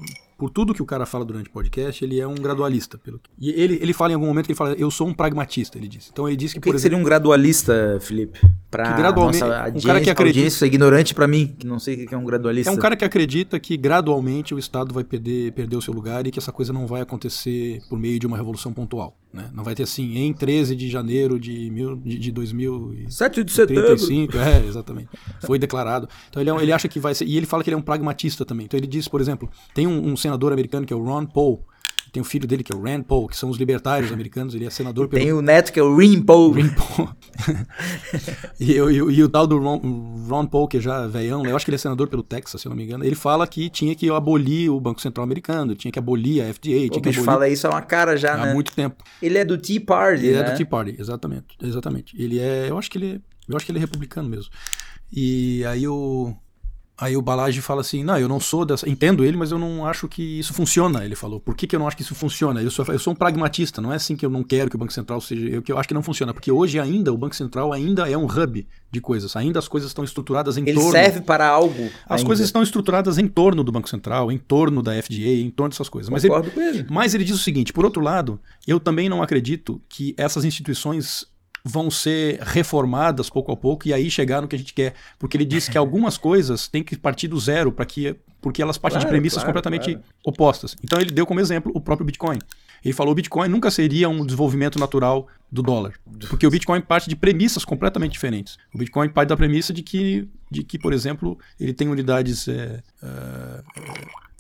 por tudo que o cara fala durante o podcast, ele é um gradualista. Pelo E ele, ele fala em algum momento que ele fala, eu sou um pragmatista, ele disse. Então ele disse que,
o que, por que exemplo, seria um gradualista, Felipe? Pra
que gradualmente, nossa
um cara que acredita, ignorante para mim, que não sei o que é um gradualista.
É um cara que acredita que gradualmente o Estado vai perder, perder o seu lugar e que essa coisa não vai acontecer por meio de uma revolução pontual. Né? Não vai ter assim, em 13 de janeiro de, mil, de, de 2035.
de setembro.
É, exatamente. Foi declarado. Então ele, é, ele acha que vai ser. E ele fala que ele é um pragmatista também. Então ele diz, por exemplo, tem um, um senador americano que é o Ron Paul tem o filho dele, que é o Rand Paul, que são os libertários americanos, ele é senador
pelo... Tem o neto, que é o Rin Paul.
Rin Paul. e, e, e, o tal do Ron, Ron Paul, que é já velhão, eu acho que ele é senador pelo Texas, se eu não me engano, ele fala que tinha que abolir o Banco Central Americano, tinha que abolir a FDA, tinha o
que
abolir...
fala isso há uma cara já,
há
né?
Há muito tempo.
Ele é do Tea Party,
Ele
né?
é do Tea Party, exatamente, exatamente. Ele é, eu acho que ele, eu acho que ele é republicano mesmo. E aí o Aí o Balage fala assim: não, eu não sou dessa. Entendo ele, mas eu não acho que isso funciona. Ele falou: por que, que eu não acho que isso funciona? Eu sou, eu sou um pragmatista, não é assim que eu não quero que o Banco Central seja. Eu, que eu acho que não funciona, porque hoje ainda o Banco Central ainda é um hub de coisas. Ainda as coisas estão estruturadas em
ele
torno.
Ele serve para algo.
As
ainda.
coisas estão estruturadas em torno do Banco Central, em torno da FDA, em torno dessas coisas. Mas
ele,
com
ele.
mas ele diz o seguinte: por outro lado, eu também não acredito que essas instituições vão ser reformadas pouco a pouco e aí chegar no que a gente quer. Porque ele disse que algumas coisas têm que partir do zero para que porque elas partem claro, de premissas claro, completamente claro. opostas. Então ele deu como exemplo o próprio Bitcoin. Ele falou: o Bitcoin nunca seria um desenvolvimento natural do dólar. Porque o Bitcoin parte de premissas completamente diferentes. O Bitcoin parte da premissa de que, de que por exemplo, ele tem unidades. É, é,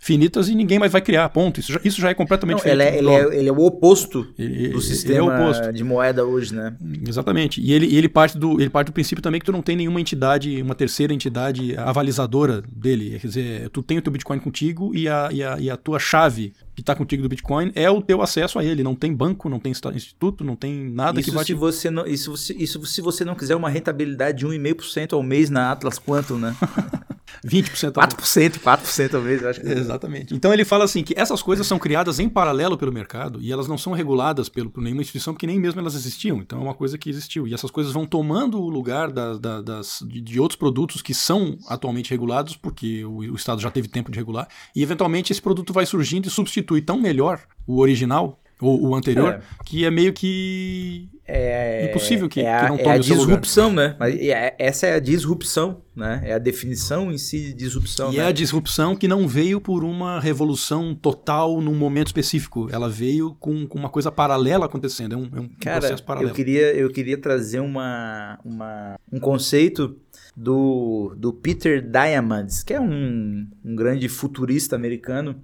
finitas e ninguém mais vai criar, ponto. Isso já, isso já é completamente
Não, ele, é, ele, é, ele, é, o oposto
ele,
do sistema é oposto. de moeda hoje, né?
Exatamente. E ele, ele, parte do, ele parte do princípio também que tu não tem nenhuma entidade, uma terceira entidade avalizadora dele. Quer dizer, tu tem o teu Bitcoin contigo e a, e a, e a tua chave que está contigo do Bitcoin é o teu acesso a ele. Não tem banco, não tem instituto, não tem nada
isso
que vai
se te... você não isso, isso se você não quiser uma rentabilidade de 1,5% ao mês na Atlas Quantum, né?
20%
ao 4%, 4% ao mês, eu acho que...
Exatamente. Então ele fala assim que essas coisas são criadas em paralelo pelo mercado e elas não são reguladas pelo, por nenhuma instituição, porque nem mesmo elas existiam. Então é uma coisa que existiu. E essas coisas vão tomando o lugar da, da, das, de, de, outros produtos que são atualmente regulados, porque o, o Estado já teve tempo de regular, e eventualmente esse produto vai surgindo e substitui tão melhor o original ou o anterior, é. que é meio que
é,
impossível que,
é
a,
que não tome é a disrupção, né? Mas é, essa é a disrupção, né? É a definição em si de disrupção.
E
né?
é a disrupção que não veio por uma revolução total num momento específico. Ela veio com, com uma coisa paralela acontecendo. É um, é um
Cara,
processo paralelo.
Eu queria, eu queria trazer uma, uma, um conceito do, do Peter Diamandis, que é um, um grande futurista americano.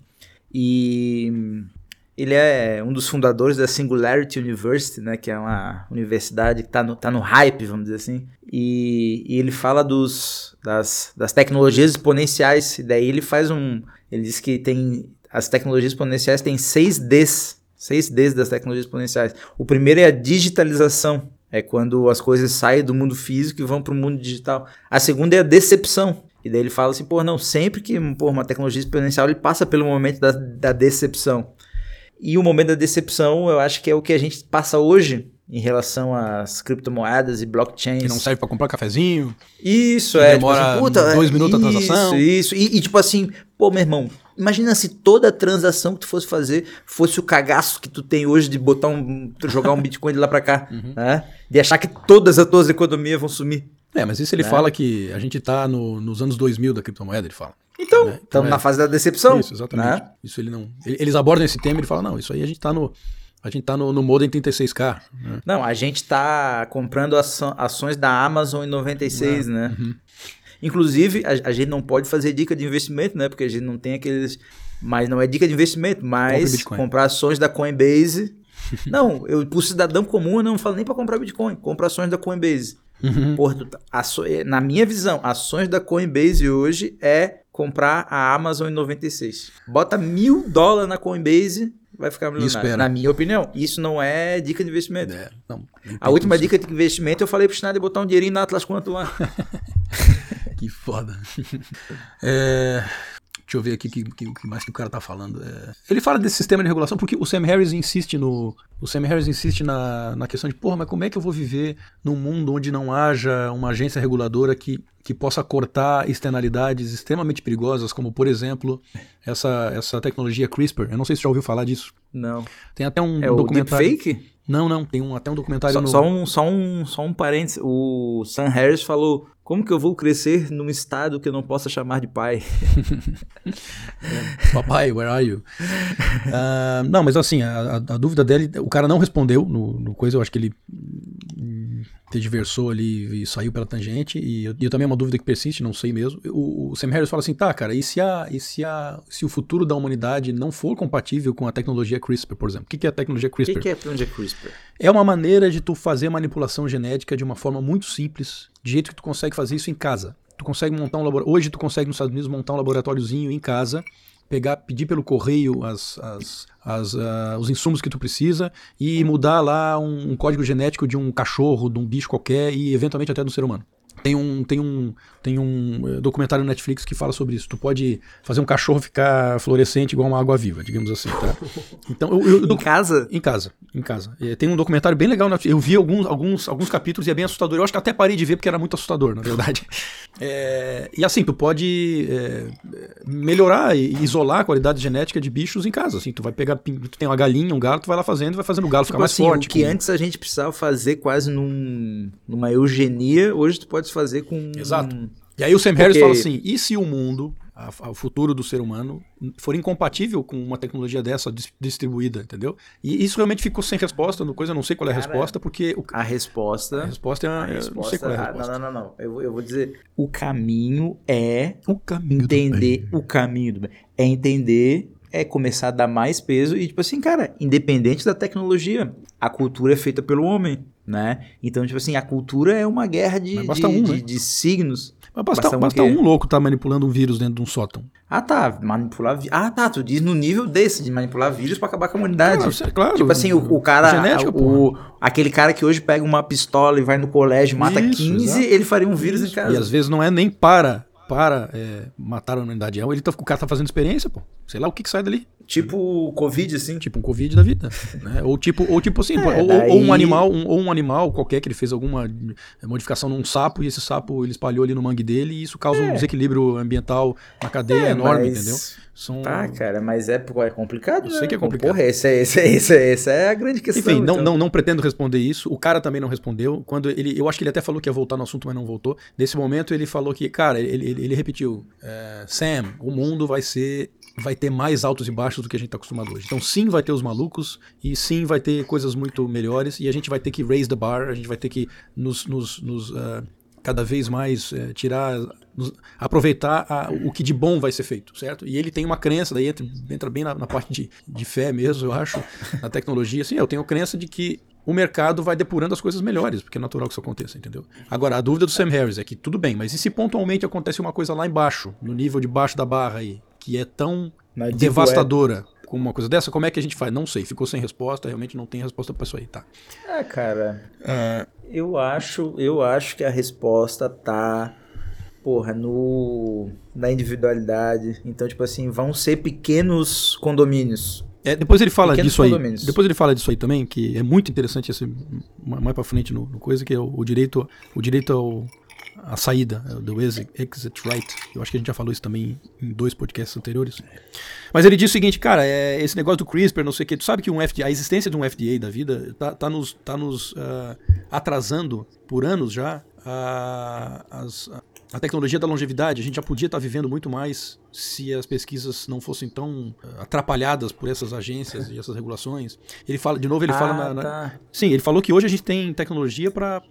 E ele é um dos fundadores da Singularity University, né, que é uma universidade que está no, tá no hype, vamos dizer assim. E, e ele fala dos, das, das tecnologias exponenciais. E daí ele faz um. Ele diz que tem. As tecnologias exponenciais têm seis Ds. Seis Ds das tecnologias exponenciais. O primeiro é a digitalização. É quando as coisas saem do mundo físico e vão para o mundo digital. A segunda é a decepção. E daí ele fala assim, pô, não, sempre que pô, uma tecnologia exponencial ele passa pelo momento da, da decepção. E o momento da decepção, eu acho que é o que a gente passa hoje em relação às criptomoedas e blockchains.
Que não serve para comprar cafezinho.
Isso, é.
Demora tipo assim, puta, dois minutos isso, a transação.
Isso, e, e tipo assim, pô, meu irmão, imagina se toda transação que tu fosse fazer fosse o cagaço que tu tem hoje de botar um, jogar um Bitcoin de lá para cá, uhum. né? De achar que todas as tuas economias vão sumir.
É, mas isso ele né? fala que a gente tá no, nos anos 2000 da criptomoeda, ele fala.
Então, né? estamos é, na fase da decepção.
Isso, exatamente. Né? Isso ele não. Eles abordam esse tema e ele fala: não, isso aí a gente está no. A gente tá no, no modem 36K.
Né? Não, a gente tá comprando ações da Amazon em 96, é. né? Uhum. Inclusive, a, a, gente não pode fazer dica de investimento, né? Porque a gente não tem aqueles. Mas não é dica de investimento, mas comprar ações da Coinbase. não, eu, pro cidadão comum, eu não falo nem para comprar Bitcoin. Compra ações da Coinbase. Uhum. Porra, tá, na minha visão, ações da Coinbase hoje é comprar a Amazon em 96. Bota mil dólares na Coinbase, vai ficar milionário. Na minha opinião. Isso não é dica de investimento. É, não, a última dica de investimento eu falei pro Schneider botar um dinheirinho na Atlas Quanto lá.
que foda. é, Deixa eu ver aqui o que, que, que, mais que o cara tá falando. É... Ele fala desse sistema de regulação porque o Sam Harris insiste no. O Sam Harris insiste na, na questão de, porra, mas como é que eu vou viver num mundo onde não haja uma agência reguladora que, que possa cortar externalidades extremamente perigosas, como, por exemplo, essa, essa tecnologia CRISPR? Eu não sei se você já ouviu falar disso.
Não.
Tem até um
é
documentário.
O deepfake?
Não, não. Tem um, até um documentário
só,
no.
Só um, só, um, só um parênteses. O Sam Harris falou como que eu vou crescer num estado que eu não possa chamar de pai?
Papai, where are you? Uh, não, mas assim, a, a, dúvida dele, o cara não respondeu no, no coisa, eu acho que ele tergiversou ali e saiu pela tangente, e eu, eu também é uma dúvida que persiste, não sei mesmo. O, o, Sam Harris fala assim, tá, cara, e se, a, e se, a, se o futuro da humanidade não for compatível com a tecnologia CRISPR, por exemplo? O que, que é a tecnologia CRISPR? O
que, que é a tecnologia CRISPR?
É uma maneira de tu fazer manipulação genética de uma forma muito simples, de jeito que tu consegue fazer isso em casa. Tu consegue montar um laboratório. Hoje tu consegue nos Estados Unidos montar um laboratóriozinho em casa pegar, pedir pelo correio as, as, as, uh, os insumos que tu precisa e mudar lá um, um, código genético de um cachorro, de um bicho qualquer e eventualmente até do ser humano. Tem um, tem um, tem um eh, documentário no Netflix que fala sobre isso. Tu pode fazer um cachorro ficar fluorescente igual uma água viva, digamos assim. Tá?
Então, eu, eu, em casa?
Em casa, em casa. É, tem um documentário bem legal. Eu vi alguns, alguns, alguns capítulos e é bem assustador. Eu acho que até parei de ver porque era muito assustador, na verdade. É, e assim, tu pode é, melhorar e isolar a qualidade genética de bichos em casa. Assim, tu vai pegar, tu tem uma galinha, um galo, tu vai lá fazendo e vai fazendo o galo ficar tipo mais
assim,
forte.
O que com... antes a gente precisava fazer quase num, numa eugenia, hoje tu pode fazer com.
Exato. E aí o Sam Harris fala assim: e se o mundo o futuro do ser humano for incompatível com uma tecnologia dessa distribuída, entendeu? E isso realmente ficou sem resposta no coisa, eu não sei qual é a resposta, porque... O,
a resposta...
A resposta é... A resposta, não sei qual é a resposta.
não, não, não, não. Eu, eu vou dizer, o caminho é...
O caminho
Entender o caminho do bem. É entender é começar a dar mais peso e, tipo assim, cara, independente da tecnologia, a cultura é feita pelo homem, né? Então, tipo assim, a cultura é uma guerra de, de,
um,
de,
né?
de signos.
Mas basta, basta, basta um, um louco tá manipulando um vírus dentro de um sótão.
Ah, tá. Manipular Ah, tá. Tu diz no nível desse, de manipular vírus para acabar com a humanidade.
Claro, claro.
Tipo assim, o, o cara. Genética, o, aquele cara que hoje pega uma pistola e vai no colégio mata Isso, 15, exato. ele faria um vírus Isso. em casa.
E às vezes não é nem para para é, matar a humanidade. Ele tá, o cara tá fazendo experiência, pô. Sei lá o que, que sai dali.
Tipo o Covid, assim.
Tipo um Covid da vida. né? Ou tipo, ou tipo assim, é, ou, daí... ou, um animal, um, ou um animal qualquer que ele fez alguma modificação num sapo e esse sapo ele espalhou ali no mangue dele e isso causa é. um desequilíbrio ambiental na cadeia é, enorme, mas... entendeu?
São... Tá, cara, mas é, é complicado. Eu
sei né? que é complicado.
Porra, essa é, esse, esse, esse é a grande questão.
Enfim, não, então. não, não pretendo responder isso. O cara também não respondeu. Quando ele, eu acho que ele até falou que ia voltar no assunto, mas não voltou. Nesse momento ele falou que, cara, ele, ele, ele repetiu: é, Sam, o mundo vai ser vai ter mais altos e baixos do que a gente está acostumado hoje. Então, sim, vai ter os malucos e sim, vai ter coisas muito melhores e a gente vai ter que raise the bar, a gente vai ter que nos, nos, nos uh, cada vez mais uh, tirar, nos, aproveitar a, o que de bom vai ser feito, certo? E ele tem uma crença, daí entra, entra bem na, na parte de, de fé mesmo, eu acho, na tecnologia. Sim, eu tenho crença de que o mercado vai depurando as coisas melhores, porque é natural que isso aconteça, entendeu? Agora, a dúvida do Sam Harris é que tudo bem, mas e se pontualmente acontece uma coisa lá embaixo, no nível de baixo da barra aí, que é tão devastadora como uma coisa dessa, como é que a gente faz? Não sei, ficou sem resposta, realmente não tem resposta para isso aí, tá?
Ah, cara, uh, eu acho, eu acho que a resposta tá porra, no na individualidade. Então, tipo assim, vão ser pequenos condomínios.
É, depois ele fala disso aí. Depois ele fala disso aí também, que é muito interessante esse mais para frente no, no, coisa que é o, o direito, o direito ao a saída, é do exit right. Eu acho que a gente já falou isso também em dois podcasts anteriores. Mas ele diz o seguinte, cara, é, esse negócio do CRISPR, não sei o que, tu sabe que um FDA, a existência de um FDA da vida tá, tá nos, tá nos uh, atrasando por anos já uh, as, a tecnologia da longevidade, a gente já podia estar vivendo muito mais se as pesquisas não fossem tão eh, atrapalhadas por essas agências e essas regulações. Ele fala, de novo, ele ah, fala na, na, tá. Sim, ele falou que hoje a gente tem tecnologia para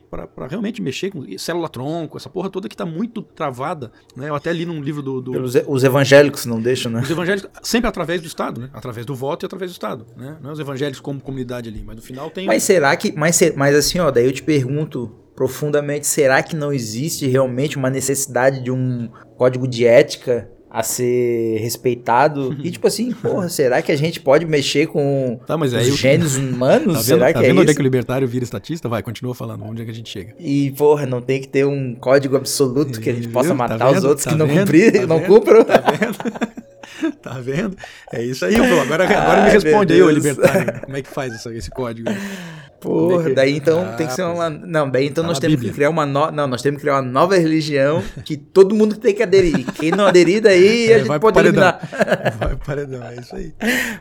realmente mexer com célula-tronco, essa porra toda que está muito travada. Né? Eu até li num livro do. do...
Pelos, os evangélicos não deixam, né?
Os evangélicos, sempre através do Estado, né? Através do voto e através do Estado. Né? Não é os evangélicos como comunidade ali, mas no final tem.
Mas será que. Mas, mas assim, ó, daí eu te pergunto profundamente, será que não existe realmente uma necessidade de um código de ética a ser respeitado. E tipo assim, porra, será que a gente pode mexer com
tá, os
gênios humanos? Tá
será
tá
que é
vendo
onde é que o libertário vira estatista? Vai, continua falando, onde é que a gente chega?
E, porra, não tem que ter um código absoluto que a gente possa tá matar tá os outros que não cumprir, não cumpram.
Tá vendo? tá vendo? É isso aí, pô. Agora, agora Ai, me responde aí, ô libertário. Como é que faz esse, esse código?
Porra, daí então ah, tem que ser uma. Não, daí então tá nós temos Bíblia. que criar uma nova. Não, nós temos que criar uma nova religião que todo mundo tem que aderir. Quem não aderir, daí é, a gente pode eliminar.
Vai paredão, é isso aí.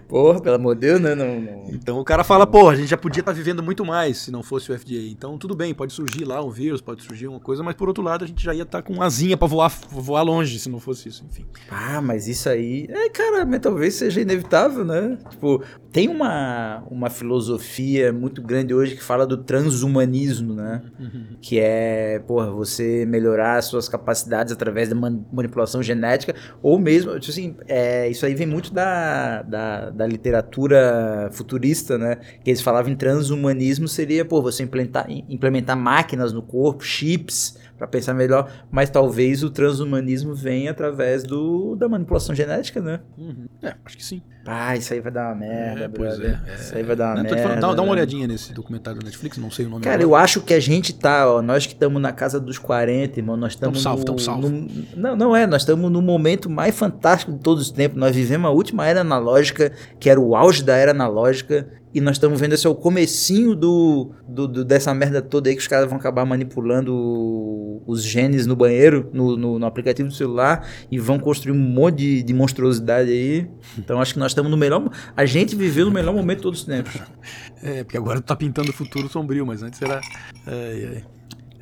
Porra, pelo amor de Deus, né? Não, não.
Então o cara fala, porra, a gente já podia estar tá vivendo muito mais se não fosse o FDA. Então tudo bem, pode surgir lá um vírus, pode surgir uma coisa, mas por outro lado a gente já ia estar tá com uma asinha pra voar, voar longe se não fosse isso, enfim.
Ah, mas isso aí. É, cara, mas talvez seja inevitável, né? Tipo, tem uma, uma filosofia muito grande hoje que fala do transhumanismo, né? Uhum. Que é, porra, você melhorar as suas capacidades através da manipulação genética, ou mesmo, tipo assim, é, isso aí vem muito da, da, da, literatura futurista, né? Que eles falavam em transhumanismo seria, pô, você implementar, implementar máquinas no corpo, chips, para pensar melhor, mas talvez o transhumanismo venha através do, da manipulação genética, né?
Uhum. É, acho que sim.
Ah, isso aí vai dar uma merda, é,
pois é, é,
Isso aí vai dar uma
não,
merda.
Falando, dá, dá, uma olhadinha nesse documentário do Netflix, não sei o nome
Cara, agora. eu acho que a gente tá, ó, nós que estamos na casa dos 40, irmão, nós estamos
salvo, no, salvo.
No, não, não é, nós estamos no momento mais fantástico de todos os tempos. Nós vivemos a última era analógica, que era o auge da era analógica, e nós estamos vendo esse é o comecinho do, do, do, dessa merda toda aí que os caras vão acabar manipulando os genes no banheiro, no, no, no aplicativo do celular, e vão construir um monte de, de, monstruosidade aí. Então acho que nós estamos no melhor. A gente viveu no melhor momento de todos os tempos.
É, porque agora tu tá pintando o futuro sombrio, mas antes era. Ai, ai.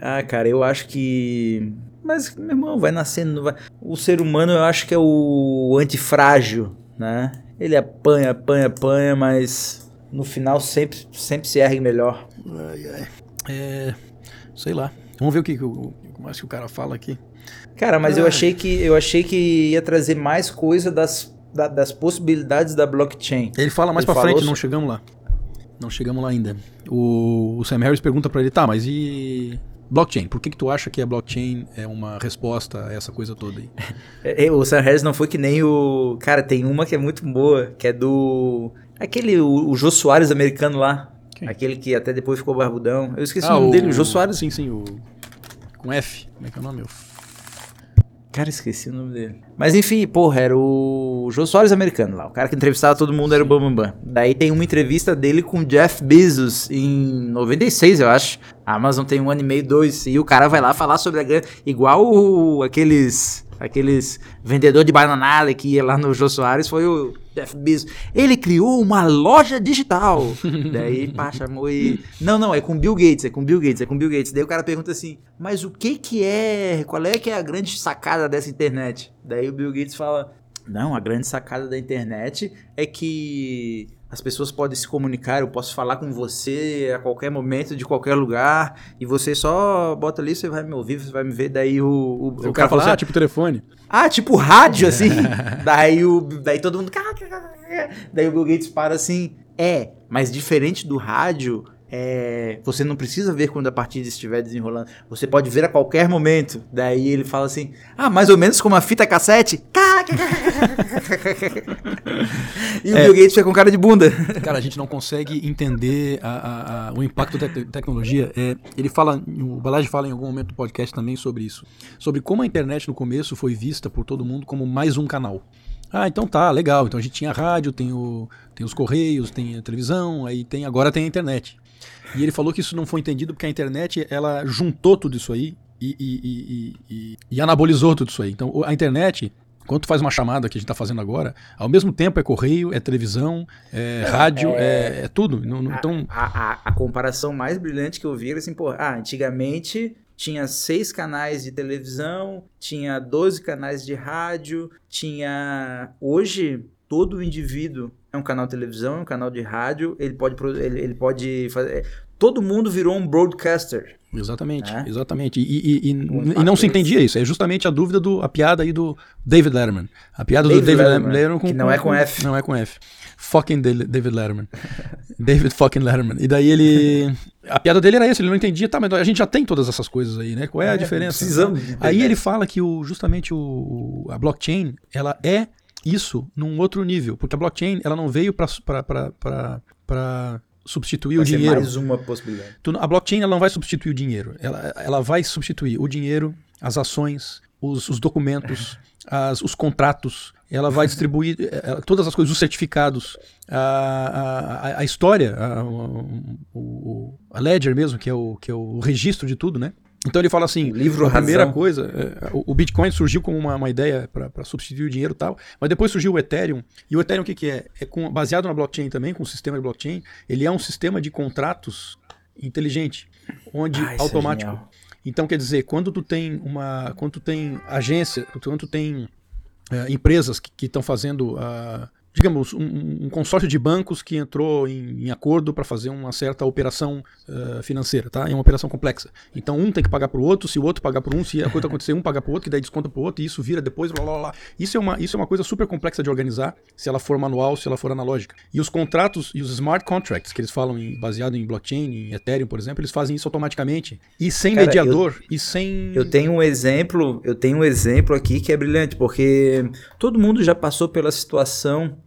Ah, cara, eu acho que. Mas, meu irmão, vai nascendo. Vai... o ser humano eu acho que é o antifrágil, né? Ele apanha, apanha, apanha, mas no final sempre, sempre se ergue melhor.
Ai, ai. É, sei lá. Vamos ver o que, o mais que o cara fala aqui.
Cara, mas eu achei que eu achei que ia trazer mais coisa das, da, das possibilidades da blockchain.
Ele fala mais pra frente, não chegamos lá. Não chegamos lá ainda. O, o Sam Harris pergunta pra ele, tá, mas e blockchain? Por que que tu acha que a blockchain é uma resposta a essa coisa toda aí?
É, é, O Sam Harris não foi que nem o. Cara, tem uma que é muito boa, que é do. Aquele, o, o Jô Soares americano lá.
Quem?
Aquele que até depois ficou barbudão. Eu esqueci
Ah,
o nome dele, o Jô Soares.
Sim, sim, o... Com F. Como é que é o nome?
Cara, esqueci o nome dele. Mas enfim, porra, era o Jô Soares americano lá. O cara que entrevistava todo mundo era o Bam Bam Bam. Daí tem uma entrevista dele com o Jeff Bezos em 96, eu acho. A Amazon tem um ano e meio, dois. E o cara vai lá falar sobre a grande. Igual o- aqueles. Aqueles vendedor de bananada que ia lá no Jô Soares foi o Jeff Bezos. Ele criou uma loja digital. Daí, pá, chamou e. Não, não, é com Bill Gates, é com Bill Gates, é com Bill Gates. Daí o cara pergunta assim: Mas o que que é. Qual é que é a grande sacada dessa internet? Daí o Bill Gates fala: Não, a grande sacada da internet é que as pessoas podem se comunicar, eu posso falar com você a qualquer momento, de qualquer lugar, e você só bota ali, você vai me ouvir, você vai me ver. Daí o, o,
O, cara fala,
assim,
ah, tipo telefone.
ah, tipo rádio, assim. daí, o, daí todo mundo. Daí o Bill Gates para assim. É, mas diferente do rádio, é, você não precisa ver quando a partida estiver desenrolando. Você pode ver a qualquer momento. Daí ele fala assim: Ah, mais ou menos como a fita cassete. e o
É.
Bill Gates fica com cara de bunda.
Cara, a gente não consegue entender a- a- a- o impacto da te- tecnologia. É, ele fala, o Balage fala em algum momento do podcast também sobre isso. Sobre como a internet no começo foi vista por todo mundo como mais um canal. Ah, então tá, legal. Então a gente tinha rádio, tem, o, tem os correios, tem a televisão, aí tem agora tem a internet. E ele falou que isso não foi entendido porque a internet ela juntou tudo isso aí e, e- e- e- anabolizou tudo isso aí. Então a internet, quando tu faz uma chamada que a gente está fazendo agora, ao mesmo tempo é correio, é televisão, é rádio, é, é tudo. Não- não- então,
A, a- a comparação mais brilhante que eu vi era assim, pô, ah, antigamente tinha seis canais de televisão, tinha 12 canais de rádio, tinha. Hoje, todo indivíduo é um canal de televisão, é um canal de rádio, ele pode, ele, ele pode fazer. Todo mundo virou um broadcaster.
exatamente,
É?
exatamente. E, e- e- e não se entendia isso. É justamente a dúvida do a piada aí do David Letterman. A piada
David
do David
Letterman,
Letterman,
que não é com F.
Não é com F. Fucking David Letterman. David fucking Letterman. E daí ele a piada dele era essa, ele não entendia, tá, mas a gente já tem todas essas coisas aí, né? Qual é a diferença?
Precisamos.
Aí ele fala que o, justamente o- a blockchain, ela é isso num outro nível, porque a blockchain ela não veio para substituir
Vai
o dinheiro.
mais uma possibilidade.
Tu- a blockchain ela não vai substituir o dinheiro, ela, ela vai substituir o dinheiro, as ações, os, os documentos, as- os contratos, ela vai distribuir eh, eh, todas as coisas, os certificados, a, a, a- história, a, o- a ledger mesmo, que é, o, que é o registro de tudo, né? Então ele fala assim,
livro
a primeira
razão.
coisa, é, o, o Bitcoin surgiu como uma, uma ideia para substituir o dinheiro e tal, mas depois surgiu o Ethereum. E o Ethereum o que, que é? É com- baseado na blockchain também, com o sistema de blockchain. Ele é um sistema de contratos inteligente, onde
Ah, é
automático.
genial.
então quer dizer, quando tu tem uma, quando tu tem agência, quando tu tem eh, empresas que estão fazendo ah, digamos, um, um consórcio de bancos que entrou em, em acordo para fazer uma certa operação eh, financeira, tá? É uma operação complexa. Então um tem que pagar para o outro, se o outro pagar para um, se a coisa acontecer, um pagar para o outro, que daí desconta para o outro, e isso vira depois, blá, blá, blá. Isso é, uma, isso é uma coisa super complexa de organizar, se ela for manual, se ela for analógica. E os contratos e os smart contracts, que eles falam em, baseado em blockchain, em Ethereum, por exemplo, eles fazem isso automaticamente. E sem
Cara,
mediador, e sem...
Eu tenho um exemplo, eu tenho um exemplo aqui que é brilhante, porque todo mundo já passou pela situação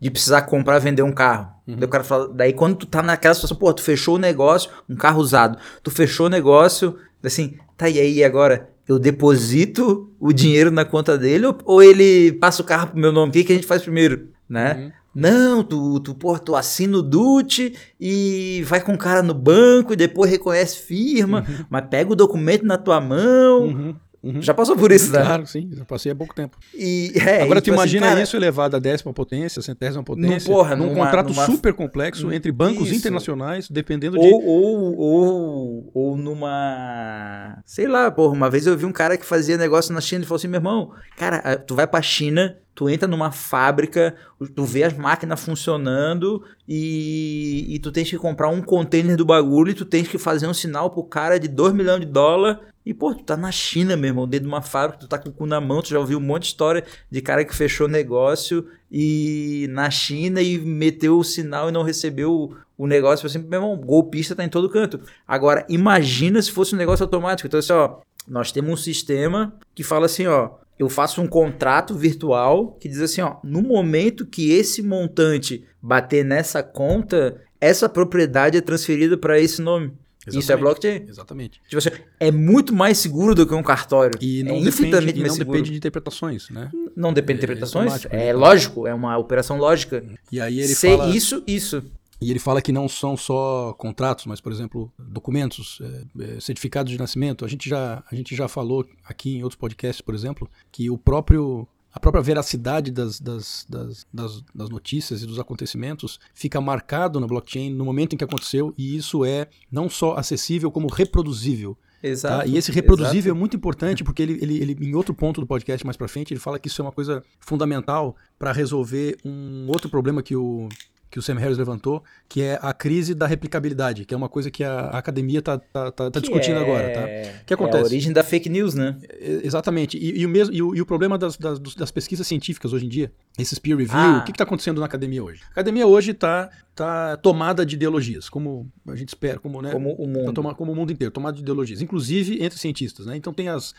de precisar comprar, vender um carro. Daí, o cara fala, daí quando tu tá naquela situação, pô, tu fechou o negócio, um carro usado, tu fechou o negócio, assim, tá e aí agora eu deposito o dinheiro na conta dele ou, ou ele passa o carro pro meu nome? O que, que a gente faz primeiro, né?
Uhum.
Não, tu, tu, porra, tu assina o DUT e vai com o cara no banco e depois reconhece firma, mas pega o documento na tua mão.
Uhum.
Já passou por isso, né?
Claro, sim, já passei há pouco tempo.
E, é,
Agora,
e,
tu
tipo
imagina
assim, cara,
isso elevado à décima potência, centésima potência,
porra,
num
numa-
contrato
numa-
super complexo entre bancos
Isso.
internacionais, dependendo de.
Ou, ou, ou, ou numa. Sei lá, porra, uma vez eu vi um cara que fazia negócio na China e falou assim: meu irmão, cara, tu vai pra China, tu entra numa fábrica, tu vê as máquinas funcionando e, e tu tens que comprar um container do bagulho e tu tens que fazer um sinal pro cara de 2 milhões de dólares. E, pô, tu tá na China, meu irmão, dentro de uma fábrica, tu tá com o cu na mão, tu já ouviu um monte de história de cara que fechou negócio e na China e meteu o sinal e não recebeu o, o negócio. Assim, meu irmão, golpista tá em todo canto. Agora, imagina se fosse um negócio automático. Então, assim, ó, nós temos um sistema que fala assim, ó, eu faço um contrato virtual que diz assim, ó, no momento que esse montante bater nessa conta, essa propriedade é transferida para esse nome. Isso é
Exatamente.
blockchain.
Exatamente.
Tipo assim, é muito mais seguro do que um cartório.
E não
é
depende, e não depende de interpretações, né?
Não depende de
é
interpretações. É,
né?
lógico, é uma operação lógica.
E aí ele
Ser
fala.
isso, isso.
E ele fala que não são só contratos, mas, por exemplo, documentos, é, é, certificados de nascimento. A gente, já, a gente já falou aqui em outros podcasts, por exemplo, que o próprio. A própria veracidade das, das, das, das, das notícias e dos acontecimentos fica marcado na blockchain no momento em que aconteceu, e isso é não só acessível, como reproduzível.
Exato.
Tá? E esse reproduzível
exato.
é muito importante porque ele, ele, ele, em outro ponto do podcast mais pra frente, ele fala que isso é uma coisa fundamental para resolver um outro problema que o, que o Sam Harris levantou, que é a crise da replicabilidade, que é uma coisa que a, academia está tá, tá, tá
Que
discutindo
é-
agora. Tá? O que
É
acontece?
a origem da fake news, né?
É, Exatamente. E, e o mesmo, e, o, e o problema das, das, das pesquisas científicas hoje em dia, esses peer review,
Ah.
o que está acontecendo na academia hoje? A academia hoje está tá tomada de ideologias, como a gente espera, como, né,
Como o
Tá
mundo.
toma- como o mundo inteiro, tomado de ideologias, inclusive entre cientistas. Né? Então tem as.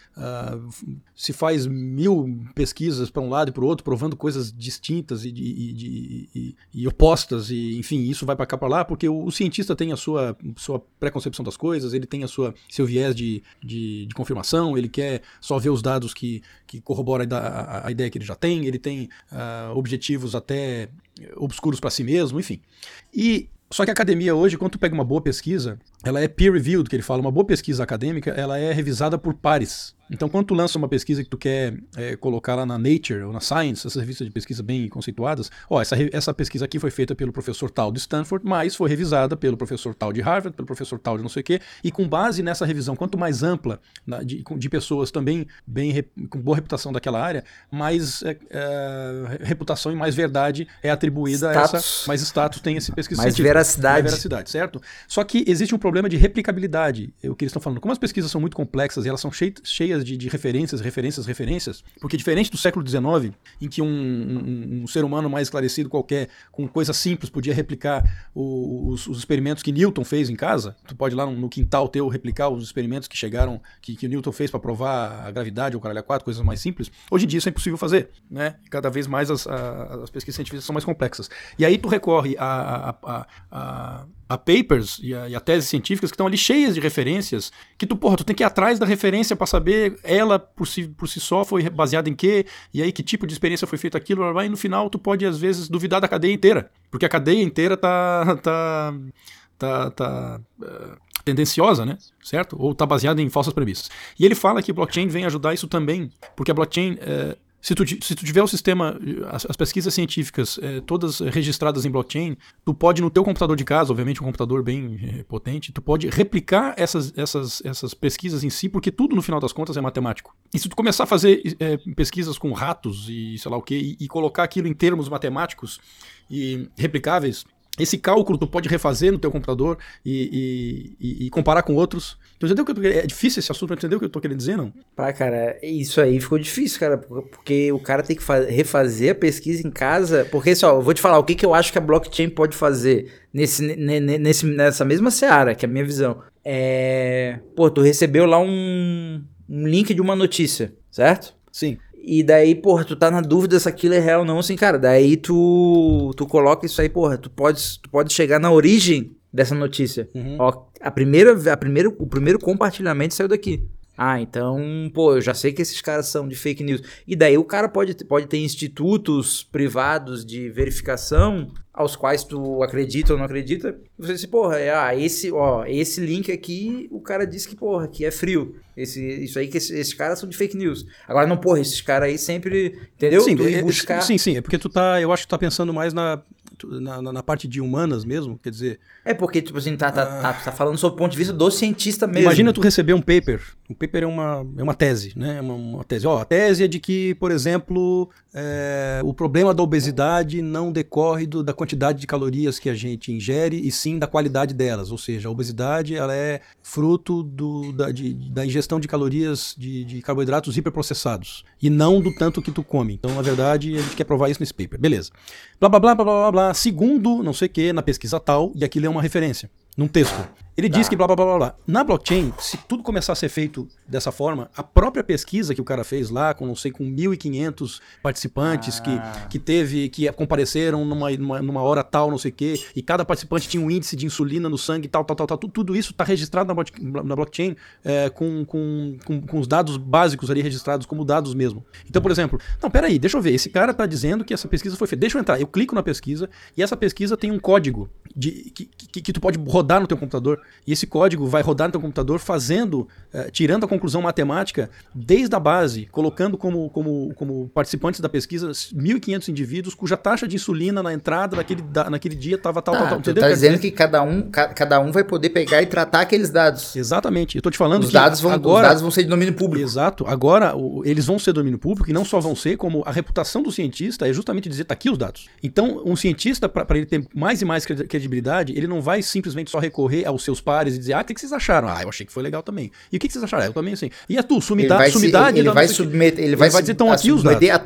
f- se faz mil pesquisas para um lado e para o outro, provando coisas distintas e, e e- e opostas, e enfim, isso vai para cá para lá, porque o, o cientista tem a sua, sua preconcepção das coisas, ele tem a sua, seu viés de, de, de confirmação, ele quer só ver os dados que, que corroboram a, a- a ideia que ele já tem, ele tem objetivos até obscuros para si mesmo, enfim. E só que a academia hoje, quando tu pega uma boa pesquisa, ela é peer-reviewed, que ele fala, uma boa pesquisa acadêmica, ela é revisada por pares. Então, quando tu lança uma pesquisa que tu quer é, colocar lá na Nature ou na Science, essas revistas de pesquisa bem conceituadas, ó, essa, essa pesquisa aqui foi feita pelo professor tal de Stanford, mas foi revisada pelo professor tal de Harvard, pelo professor tal de não sei o quê, e com base nessa revisão, quanto mais ampla, na- de, de pessoas também bem com boa reputação daquela área, mais é, é, reputação e mais verdade é atribuída a essa,
Status.
mais status tem esse pesquisa
Mais veracidade.
Mais veracidade, certo? Só que existe um problema de replicabilidade. É o que eles estão falando. Como as pesquisas são muito complexas e elas são chei- cheias de, de referências, referências, referências, porque diferente do século XIX, em que um, um- um ser humano mais esclarecido qualquer, com coisas simples, podia replicar o- os, os experimentos que Newton fez em casa, tu pode ir lá no, quintal teu replicar os experimentos que chegaram, que, que Newton fez para provar a gravidade ou o caralho a quatro, coisas mais simples. Hoje em dia isso é impossível fazer, né? Cada vez mais as, a- as pesquisas científicas são mais complexas. E aí tu recorre a, a, a, a, a papers e a, e a teses científicas que estão ali cheias de referências, que tu, porra, tu tem que ir atrás da referência para saber ela por si, por si só foi baseada em quê, e aí que tipo de experiência foi feito aquilo, e no final tu pode às vezes duvidar da cadeia inteira, porque a cadeia inteira tá tá tá, tá eh, tendenciosa, né? Certo? Ou está baseada em falsas premissas. E ele fala que blockchain vem ajudar isso também, porque a blockchain eh, se tu, se tu tiver o sistema, as, as pesquisas científicas eh, todas registradas em blockchain, tu pode no teu computador de casa, obviamente um computador bem eh, potente, tu pode replicar essas, essas, essas pesquisas em si, porque tudo no final das contas é matemático. E se tu começar a fazer eh, pesquisas com ratos e sei lá o que, e, e colocar aquilo em termos matemáticos e replicáveis, esse cálculo tu pode refazer no teu computador e, e- e- comparar com outros. Tu entendeu o que eu tô querendo? É difícil esse assunto pra entender o que eu tô querendo dizer, não?
Pá, cara, isso aí ficou difícil, cara, porque o cara tem que fa- refazer a pesquisa em casa. Porque, só, eu vou te falar o que, que eu acho que a blockchain pode fazer nesse, ne- ne- nesse, nessa mesma seara, que é a minha visão. É. Pô, tu recebeu lá um, um link de uma notícia, certo?
Sim.
E daí, porra, tu tá na dúvida se aquilo é real ou não, assim, cara. Daí tu, tu coloca isso aí, porra, tu pode, tu pode chegar na origem dessa notícia.
Uhum.
Ó, a primeira, a primeira, o primeiro compartilhamento saiu daqui. Ah, então, pô, eu já sei que esses caras são de fake news. E daí o cara pode, pode ter institutos privados de verificação aos quais tu acredita ou não acredita. Você diz, porra, é, ah, esse, ó, esse link aqui, o cara disse que, porra, que é frio. Esse, isso aí que esses, esses caras são de fake news. Agora, não, porra, esses caras aí sempre, entendeu?
Sim,
Tu ir
é-
buscar...
sim, sim, é porque tu tá, eu acho que tu tá pensando mais na, na, na- parte de humanas mesmo, quer dizer,
É porque, tipo assim, tá, tá, tá, tá falando sob o ponto de vista do cientista mesmo.
Imagina tu receber um paper. Um paper é uma, é uma tese, né? É uma, uma tese. Ó, a tese é de que, por exemplo, é, o problema da obesidade não decorre do- da quantidade de calorias que a gente ingere, e sim da qualidade delas. Ou seja, a obesidade ela é fruto do- da, de- da ingestão de calorias de, de carboidratos hiperprocessados. E não do tanto que tu come. Então, na verdade, a gente quer provar isso nesse paper. Beleza. Blá, blá, blá, blá, blá, blá. Segundo, não sei o que, na pesquisa tal, e aquilo é uma referência. Num texto. Ele diz que blá blá blá blá. Na blockchain, se tudo começar a ser feito dessa forma, a própria pesquisa que o cara fez lá, com não sei, com 1.500 participantes
Ah.
que, que teve, que compareceram numa, numa, numa hora tal, não sei o quê, e cada participante tinha um índice de insulina no sangue, tal, tal, tal, tal. Tudo, tudo isso está registrado na, na blockchain é, com, com, com, com os dados básicos ali registrados como dados mesmo. Então, por exemplo, não, peraí, deixa eu ver. Esse cara está dizendo que essa pesquisa foi feita. Deixa eu entrar. Eu clico na pesquisa e essa pesquisa tem um código de, que, que, que tu pode rodar no teu computador. E esse código vai rodar no teu computador fazendo, eh, tirando a conclusão matemática desde a base, colocando como, como, como participantes da pesquisa 1.500 indivíduos cuja taxa de insulina na entrada naquele, da- naquele dia estava tal,
Tá,
tal, tal.
tu tá dizendo que cada um, ca- cada um vai poder pegar e tratar aqueles dados.
Exatamente. Eu tô te falando
Os dados, vão,
agora,
os dados vão ser de domínio público.
Exato. Agora, o- eles vão ser domínio público e não só vão ser, como a reputação do cientista é justamente dizer, tá aqui os dados. Então, um cientista, para ele ter mais e mais credi- credibilidade, ele não vai simplesmente só recorrer aos seus pares e dizer, ah, o que, que vocês acharam? Ah, eu achei que foi legal também. E o que, que vocês acharam? Ah, eu também, assim. E a tu,
Ele vai, se-
sumidade...
ele vai
o quê.
submeter. Ele
Ele
vai,
vai dizer, "Tão aqui os
submeter a-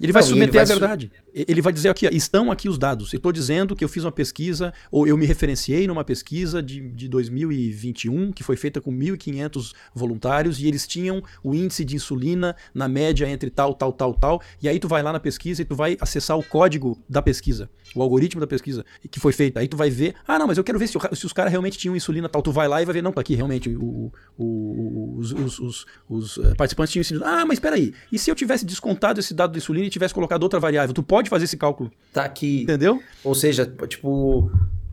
Ele vai
Não,
submeter
vai
a verdade. Ele vai dizer aqui, estão aqui os dados. Eu estou dizendo que eu fiz uma pesquisa, ou eu me referenciei numa pesquisa de, de 2021, que foi feita com 1.500 voluntários, e eles tinham o índice de insulina na média entre tal, tal, tal, tal. E aí tu vai lá na pesquisa e tu vai acessar o código da pesquisa, o algoritmo da pesquisa que foi feita. Aí tu vai ver, ah, não, mas eu quero ver se, se os caras realmente tinham insulina tal. Tu vai lá e vai ver, não, tá aqui realmente o, o- os, os- os- os, eh, participantes tinham insulina. Ah, mas espera aí. E se eu tivesse descontado esse dado da insulina e tivesse colocado outra variável? Tu pode fazer esse cálculo,
Tá aqui.
entendeu?
Ou seja, tipo,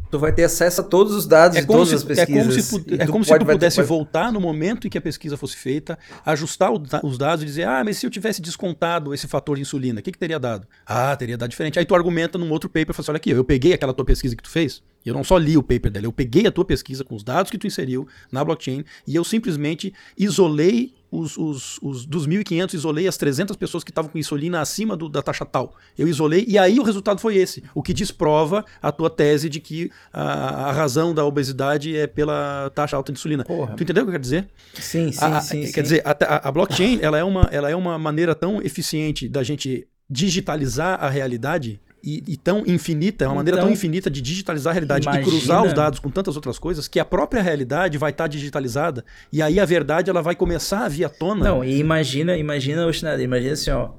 tu vai ter acesso a todos os dados
É
de todas
se,
as
é
pesquisas.
como se, é
tu
como se
pode-
tu
vai-
pudesse voltar no momento em que a pesquisa fosse feita, ajustar o os dados e dizer, ah, mas se eu tivesse descontado esse fator de insulina, o que, que teria dado? Ah, teria dado diferente. Aí tu argumenta num outro paper e fala assim, olha aqui, eu peguei aquela tua pesquisa que tu fez, e eu não só li o paper dela, eu peguei a tua pesquisa com os dados que tu inseriu na blockchain e eu simplesmente isolei os, os, os dos 1.500, isolei as 300 pessoas que estavam com insulina acima do- da taxa tal. Eu isolei e aí o resultado foi esse, o que desprova a tua tese de que a, a razão da obesidade é pela taxa alta de insulina.
Porra.
Tu entendeu o que eu quero dizer?
Sim, sim,
A-
sim.
quer
sim.
dizer, a, a- a blockchain ela é, uma, ela é uma maneira tão eficiente da gente digitalizar a realidade e, e tão infinita, é uma maneira
Então,
tão infinita de digitalizar a realidade e
imagina-
cruzar os dados com tantas outras coisas que a própria realidade vai estar digitalizada e aí a verdade ela vai começar a vir à tona.
Não, e imagina, imagina, Oshinada, imagina assim, ó.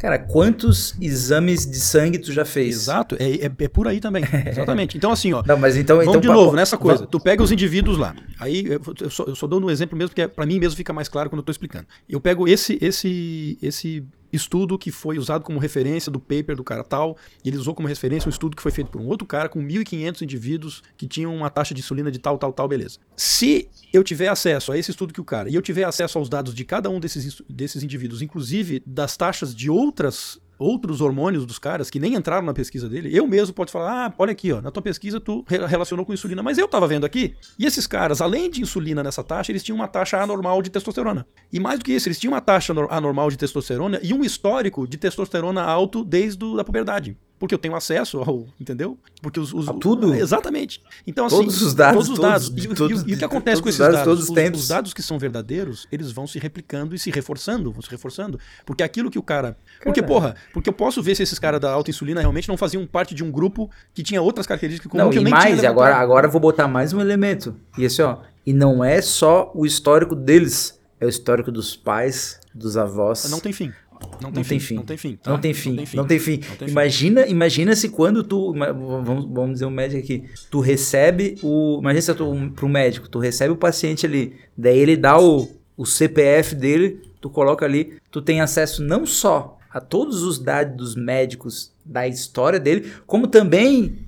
Cara, quantos exames de sangue tu já fez?
Exato, é, é, é por aí também. Exatamente. Então, assim, ó.
Não, mas então.
Vamos
então
de novo nessa coisa. Tu pega os indivíduos lá. Aí eu, eu só, eu só dou um exemplo mesmo, porque é- pra mim mesmo fica mais claro quando eu tô explicando. Eu pego esse, esse, esse estudo que foi usado como referência do paper do cara tal, e ele usou como referência um estudo que foi feito por um outro cara com 1.500 indivíduos que tinham uma taxa de insulina de tal, tal, tal, beleza. Se eu tiver acesso a esse estudo que o cara, e eu tiver acesso aos dados de cada um desses, desses indivíduos, inclusive das taxas de outras outros hormônios dos caras que nem entraram na pesquisa dele, eu mesmo posso falar, ah, olha aqui, ó, na tua pesquisa tu re- relacionou com insulina, mas eu tava vendo aqui, e esses caras, além de insulina nessa taxa, eles tinham uma taxa anormal de testosterona. E mais do que isso, eles tinham uma taxa anor- anormal de testosterona e um histórico de testosterona alto desde a puberdade. Porque eu tenho acesso ao, entendeu? Porque os, os
A tudo?
Exatamente. Então assim,
Todos os dados,
todos os
todos-
dados.
de
E, o-
todos-
e e o que acontece
todos
com esses
dados,
dados?
todos os
Os-
tempos.
os dados que são verdadeiros, eles vão se replicando e se reforçando, vão se reforçando. Porque aquilo que o cara. Porque,
Cara.
porra, porque eu posso ver se esses caras da alta insulina realmente não faziam parte de um grupo que tinha outras características como
Não,
que eu
e
nem
mais,
tinha
e agora, agora eu vou botar mais um elemento. E assim, ó. E não é só o histórico deles, é o histórico dos pais, dos avós.
Não tem fim. Não,
Não tem fim.
Não tem fim. tá?
Não tem fim. Não tem fim.
Não tem fim.
Imagina, imagina se quando tu. Vamos, vamos dizer um médico aqui. Tu recebe o. Imagina se tu um, pro médico, tu recebe o paciente ali. Daí ele dá o, o CPF dele, tu coloca ali, tu tem acesso não só a todos os dados médicos da história dele, como também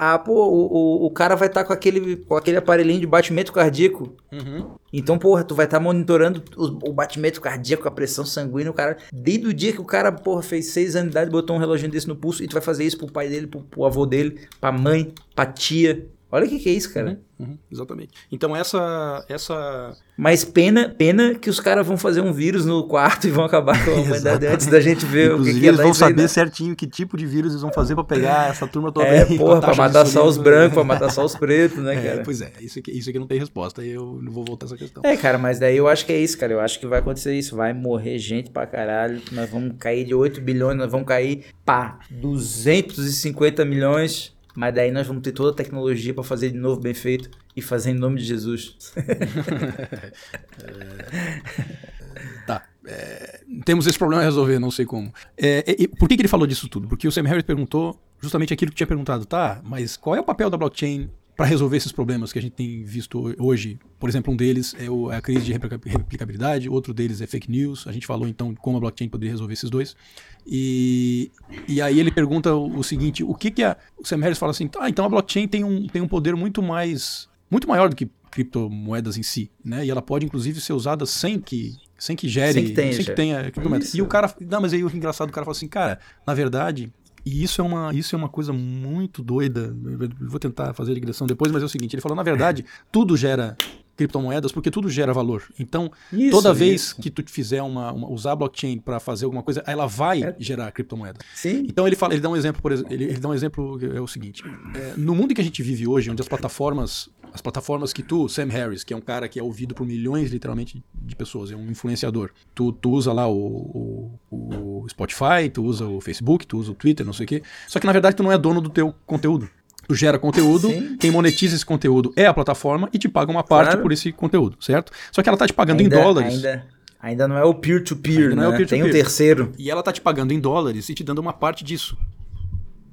ah, pô, o, o, o cara vai estar tá com, aquele, com aquele aparelhinho de batimento cardíaco. Uhum. Então, porra, tu vai estar tá monitorando o, o, batimento cardíaco, a pressão sanguínea, o cara. Desde o dia que o cara, porra, fez seis anos de idade, botou um reloginho desse no pulso, e tu vai fazer isso pro pai dele, pro, pro avô dele, pra mãe, pra tia. Olha o que, que é isso, cara.
Uhum, uhum, exatamente. Então essa, essa.
Mas pena, pena que os caras vão fazer um vírus no quarto e vão acabar com a humanidade antes da gente ver
Inclusive,
o que, que é
eles vão saber
aí, né?
certinho que tipo de vírus eles vão fazer para pegar essa turma toda
é,
aí.
Porra, pra matar só os brancos, pra matar só os pretos, né, cara?
É, pois é, isso aqui, isso aqui não tem resposta, eu não vou voltar essa questão.
É, cara, mas daí eu acho que é isso, cara. Eu acho que vai acontecer isso. Vai morrer gente pra caralho. Nós vamos cair de 8 bilhões, nós vamos cair, pá, 250 milhões mas daí nós vamos ter toda a tecnologia para fazer de novo bem feito e fazer em nome de Jesus.
tá. É, temos esse problema a resolver, não sei como. É, por que, que ele falou disso tudo? Porque o Sam Harris perguntou justamente aquilo que tinha perguntado, tá, mas qual é o papel da blockchain para resolver esses problemas que a gente tem visto hoje. Por exemplo, um deles é, é a crise de replicabilidade, outro deles é fake news. A gente falou então como a blockchain poderia resolver esses dois. E, e aí ele pergunta o, seguinte: o que que a. O Sam Harris fala assim, ah, então a blockchain tem um, tem um poder muito mais. muito maior do que criptomoedas em si, né? E ela pode inclusive ser usada sem que sem que gere, sem que tenha, sem que tenha criptomoedas. E o cara, não, mas aí o engraçado, o cara fala assim, cara, na verdade, e isso é uma, isso é uma coisa muito doida. Eu vou tentar fazer a digressão depois, mas é o seguinte: ele falou, na verdade, tudo gera criptomoedas porque tudo gera valor. Então, isso, toda vez isso. que tu fizer uma, uma usar blockchain para fazer alguma coisa, ela vai é. gerar criptomoeda.
Sim.
Então ele fala, ele dá um exemplo, por exemplo, ele, ele dá um exemplo é o seguinte: é, no mundo que a gente vive hoje, onde as plataformas as plataformas que tu, Sam Harris, que é um cara que é ouvido por milhões, literalmente, de pessoas, é um influenciador. Tu, tu usa lá o, o, o Spotify, tu usa o Facebook, tu usa o Twitter, não sei o quê. Só que na verdade tu não é dono do teu conteúdo. Tu gera conteúdo, Sim. quem monetiza esse conteúdo é a plataforma e te paga uma parte claro. por esse conteúdo, certo? Só que ela tá te pagando
ainda,
em dólares.
Ainda, ainda não é o peer-to-peer, -peer, né? É peer -peer. Tem um terceiro.
E ela tá te pagando em dólares e te dando uma parte disso.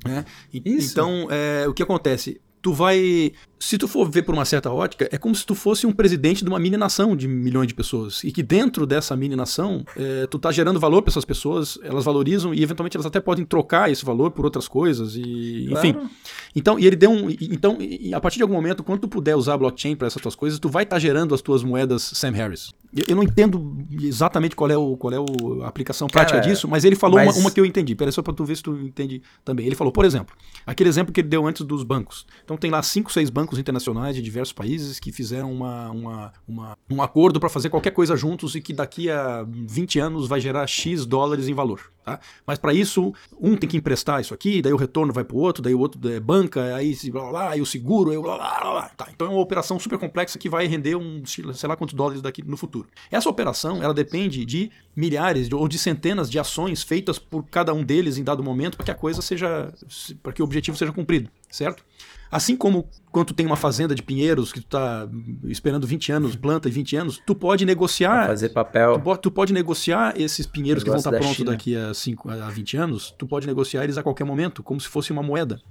Né? E, então, é, o que acontece? Tu vai se tu for ver por uma certa ótica, é como se tu fosse um presidente de uma mini nação de milhões de pessoas. E que dentro dessa mini nação, é, tu tá gerando valor para essas pessoas, elas valorizam e eventualmente elas até podem trocar esse valor por outras coisas. E, enfim. Claro. Então, e ele deu um. Então, a partir de algum momento, quando tu puder usar a blockchain para essas tuas coisas, tu vai estar tá gerando as tuas moedas Sam Harris. Eu não entendo exatamente qual é, o, qual é o, a aplicação prática Cara, disso, mas ele falou mas... Uma, uma, que eu entendi. Peraí, só para tu ver se tu entende também. Ele falou, por exemplo, aquele exemplo que ele deu antes dos bancos. Então tem lá cinco, seis bancos internacionais de diversos países que fizeram uma, uma, uma um acordo para fazer qualquer coisa juntos e que daqui a 20 anos vai gerar X dólares em valor. Tá? Mas para isso, um tem que emprestar isso aqui, daí o retorno vai para o outro, daí o outro é banca, aí, blá, blá, blá, aí o seguro, aí blá, blá, blá. Tá, então é uma operação super complexa que vai render um, sei lá quantos dólares daqui no futuro. Essa operação, ela depende de milhares ou de centenas de ações feitas por cada um deles em dado momento para que a coisa seja, para que o objetivo seja cumprido, certo? Assim como quando tu tem uma fazenda de pinheiros que tu tá esperando 20 anos, planta em 20 anos, tu pode negociar.
Pra fazer papel.
Tu, tu, pode negociar esses pinheiros que vão estar tá prontos daqui a, 5, a 20 anos, tu pode negociar eles a qualquer momento, como se fosse uma moeda.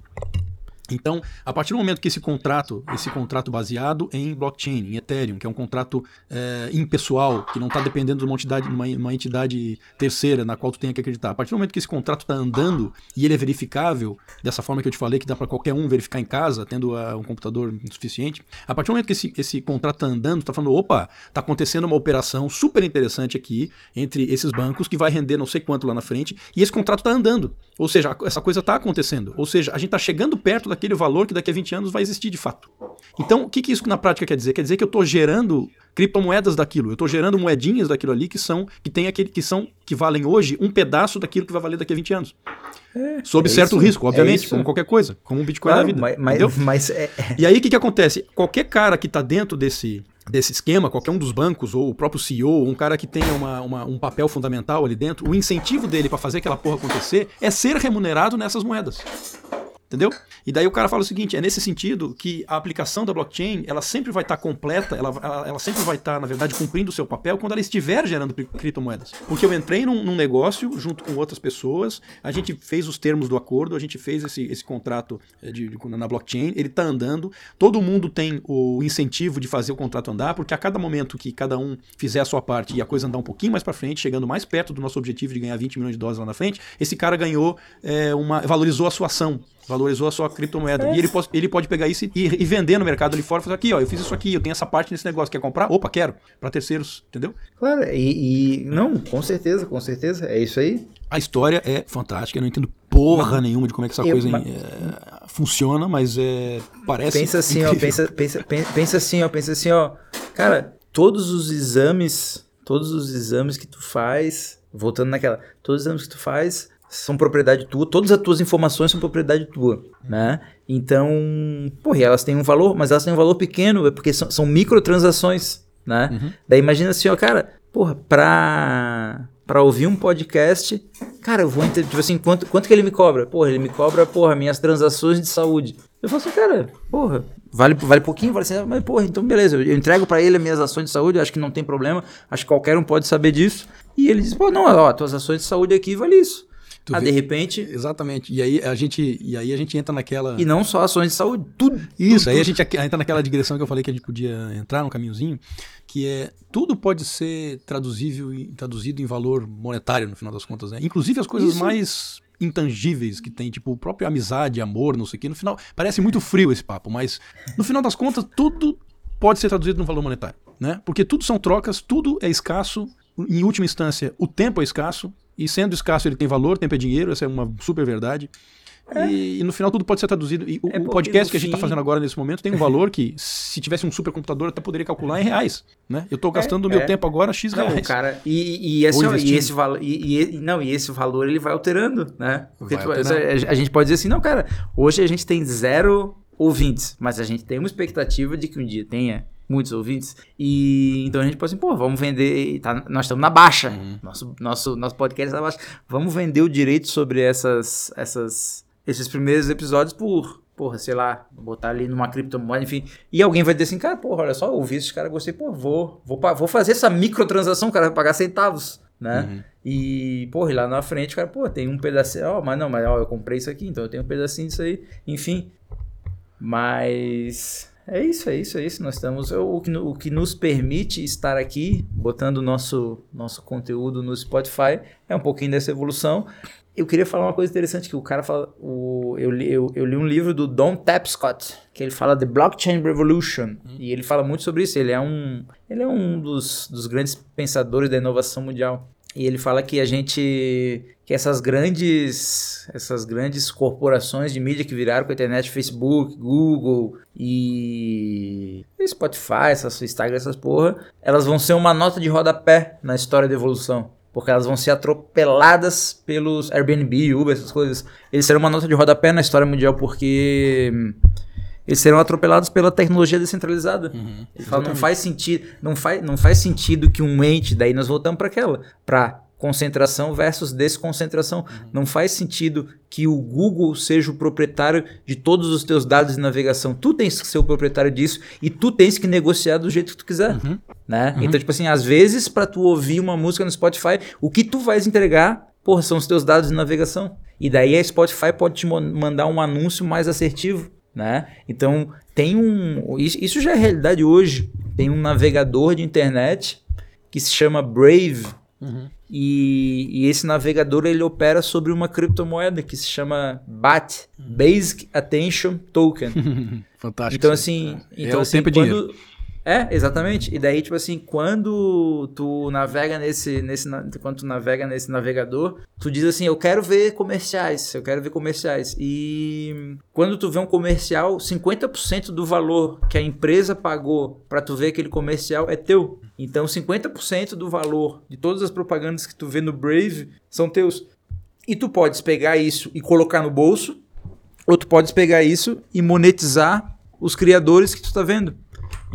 Então, a partir do momento que esse contrato, esse contrato baseado em blockchain, em Ethereum, que é um contrato é, impessoal, que não está dependendo de uma entidade, uma, uma, entidade terceira na qual tu tem que acreditar, a partir do momento que esse contrato está andando e ele é verificável, dessa forma que eu te falei, que dá para qualquer um verificar em casa, tendo uh, um computador suficiente, a partir do momento que esse, esse contrato está andando, está falando, opa, está acontecendo uma operação super interessante aqui entre esses bancos que vai render não sei quanto lá na frente, e esse contrato está andando. Ou seja, essa coisa está acontecendo. Ou seja, a gente está chegando perto daquele valor que daqui a 20 anos vai existir de fato. Então, o que, que isso na prática quer dizer? Quer dizer que eu estou gerando criptomoedas daquilo, eu estou gerando moedinhas daquilo ali que são que tem aquele que são que valem hoje um pedaço daquilo que vai valer daqui a 20 anos. É, Sob é certo isso, risco, obviamente, é como qualquer coisa, como um Bitcoin claro, da vida.
Mas, mas, mas é,
é... E aí o que, que acontece? Qualquer cara que está dentro desse, desse esquema, qualquer um dos bancos, ou o próprio CEO, um cara que tenha uma, uma, um papel fundamental ali dentro, o incentivo dele para fazer aquela porra acontecer é ser remunerado nessas moedas. Entendeu? E daí o cara fala o seguinte: é nesse sentido que a aplicação da blockchain ela sempre vai estar tá completa, ela, ela, ela, sempre vai estar, tá, na verdade, cumprindo o seu papel quando ela estiver gerando criptomoedas. Porque eu entrei num, num, negócio junto com outras pessoas, a gente fez os termos do acordo, a gente fez esse, esse contrato eh, de, de, na blockchain, ele está andando, todo mundo tem o incentivo de fazer o contrato andar, porque a cada momento que cada um fizer a sua parte e a coisa andar um pouquinho mais para frente, chegando mais perto do nosso objetivo de ganhar 20 milhões de dólares lá na frente, esse cara ganhou é, uma. valorizou a sua ação valorizou a sua criptomoeda. É. E ele pode, ele pode pegar isso e, e, vender no mercado ali fora e falar aqui, ó, eu fiz isso aqui, eu tenho essa parte nesse negócio, quer comprar? Opa, quero. Para terceiros, entendeu?
Claro, e, e, não, com certeza, com certeza, é isso aí.
A história é fantástica, eu não entendo porra nenhuma de como é que essa eu, coisa mas... é, funciona, mas é, parece
Pensa assim, incrível. ó, pensa, pensa, pensa assim, ó, pensa assim, ó, cara, todos os exames, todos os exames que tu faz, voltando naquela, todos os exames que tu faz são propriedade tua, todas as tuas informações são propriedade tua, né? Então, porra, elas têm um valor, mas elas têm um valor pequeno, é porque são, são microtransações, né? Uhum. Daí imagina assim, ó, cara, porra, pra, pra ouvir um podcast, cara, eu vou entender, tipo assim, quanto, quanto que ele me cobra? Porra, ele me cobra, porra, minhas transações de saúde. Eu falo assim, cara, porra, vale, vale pouquinho, vale assim, mas porra, então beleza, eu entrego para ele as minhas ações de saúde, acho que não tem problema, acho que qualquer um pode saber disso. E ele diz, pô, não, ó, tuas ações de saúde aqui vale isso.
Tu ah, vê... de repente. Exatamente. E aí a gente, e aí a gente entra naquela.
E não só ações de saúde, tudo.
Isso,
tudo,
aí a gente entra naquela digressão que eu falei que a gente podia entrar no caminhozinho, que é tudo pode ser traduzível e traduzido em valor monetário no final das contas, né? Inclusive as coisas Isso. mais intangíveis que tem, tipo, própria amizade, amor, não sei o que. No final, parece muito frio esse papo, mas no final das contas, tudo pode ser traduzido no valor monetário, né? Porque tudo são trocas, tudo é escasso. Em última instância, o tempo é escasso, e sendo escasso, ele tem valor, tempo é dinheiro, essa é uma super verdade. É. E, e, no final tudo pode ser traduzido. E o, é podcast que a gente está fazendo agora nesse momento tem um valor que, se tivesse um supercomputador, até poderia calcular em reais. Né? Eu estou gastando o é, meu é. tempo agora X reais.
Não, cara, e, e, esse, e esse valor. E, não, e esse valor ele vai alterando, né? Vai tipo, alterando. a gente pode dizer assim, não, cara, hoje a gente tem zero ouvintes, mas a gente tem uma expectativa de que um dia tenha muitos ouvintes. E então a gente pode assim, pô, vamos vender. Tá, nós estamos na baixa. Uhum. Nosso, nosso, nosso podcast está na baixa. Vamos vender o direito sobre essas, essas, esses primeiros episódios por. Porra, sei lá, botar ali numa criptomoeda, enfim. E alguém vai dizer assim, cara, porra, olha só, ouvi esses caras, gostei, pô, vou, vou, vou fazer essa microtransação, cara, vai pagar centavos, né? Uhum. E, porra, e lá na frente, cara, pô, tem um pedacinho, ó, mas não, mas ó, eu comprei isso aqui, então eu tenho um pedacinho disso aí, enfim. Mas é isso, é isso, é isso. Nós estamos. O que, o que nos permite estar aqui, botando nosso, nosso conteúdo no Spotify, é um pouquinho dessa evolução. Eu queria falar uma coisa interessante que o cara fala. O, eu, li, eu, eu li um livro do Don Tapscott, que ele fala The Blockchain Revolution. Hum. E ele fala muito sobre isso. Ele é um, ele é um dos, dos grandes pensadores da inovação mundial. E ele fala que a gente que essas grandes essas grandes corporações de mídia que viraram com a internet, Facebook, Google e Spotify, essas Instagram, essas porra, elas vão ser uma nota de rodapé na história da evolução. Porque elas vão ser atropeladas pelos Airbnb, Uber, essas coisas. Eles serão uma nota de rodapé na história mundial porque eles serão atropelados pela tecnologia descentralizada. Uhum, Ele fala, não faz sentido, não faz, não faz sentido que um ente, daí nós voltamos para aquela, para concentração versus desconcentração. Uhum. Não faz sentido que o Google seja o proprietário de todos os teus dados de navegação. Tu tens que ser o proprietário disso e tu tens que negociar do jeito que tu quiser, uhum. né? Uhum. Então, tipo assim, às vezes para tu ouvir uma música no Spotify, o que tu vais entregar, porra, são os teus dados de navegação. E daí a Spotify pode te mandar um anúncio mais assertivo né? Então, tem um. Isso já é realidade hoje. Tem um navegador de internet que se chama Brave. Uhum. E, e, esse navegador ele opera sobre uma criptomoeda que se chama BAT Basic Attention Token.
Fantástico.
Então, assim. É, então,
é
assim,
quando, dinheiro.
É, exatamente. E daí, tipo assim, quando tu navega nesse, nesse, quando tu navega nesse navegador, tu diz assim, eu quero ver comerciais, eu quero ver comerciais. E quando tu vê um comercial, 50% do valor que a empresa pagou para tu ver aquele comercial é teu. Então, 50% do valor de todas as propagandas que tu vê no Brave são teus. E tu podes pegar isso e colocar no bolso, ou tu podes pegar isso e monetizar os criadores que tu tá vendo.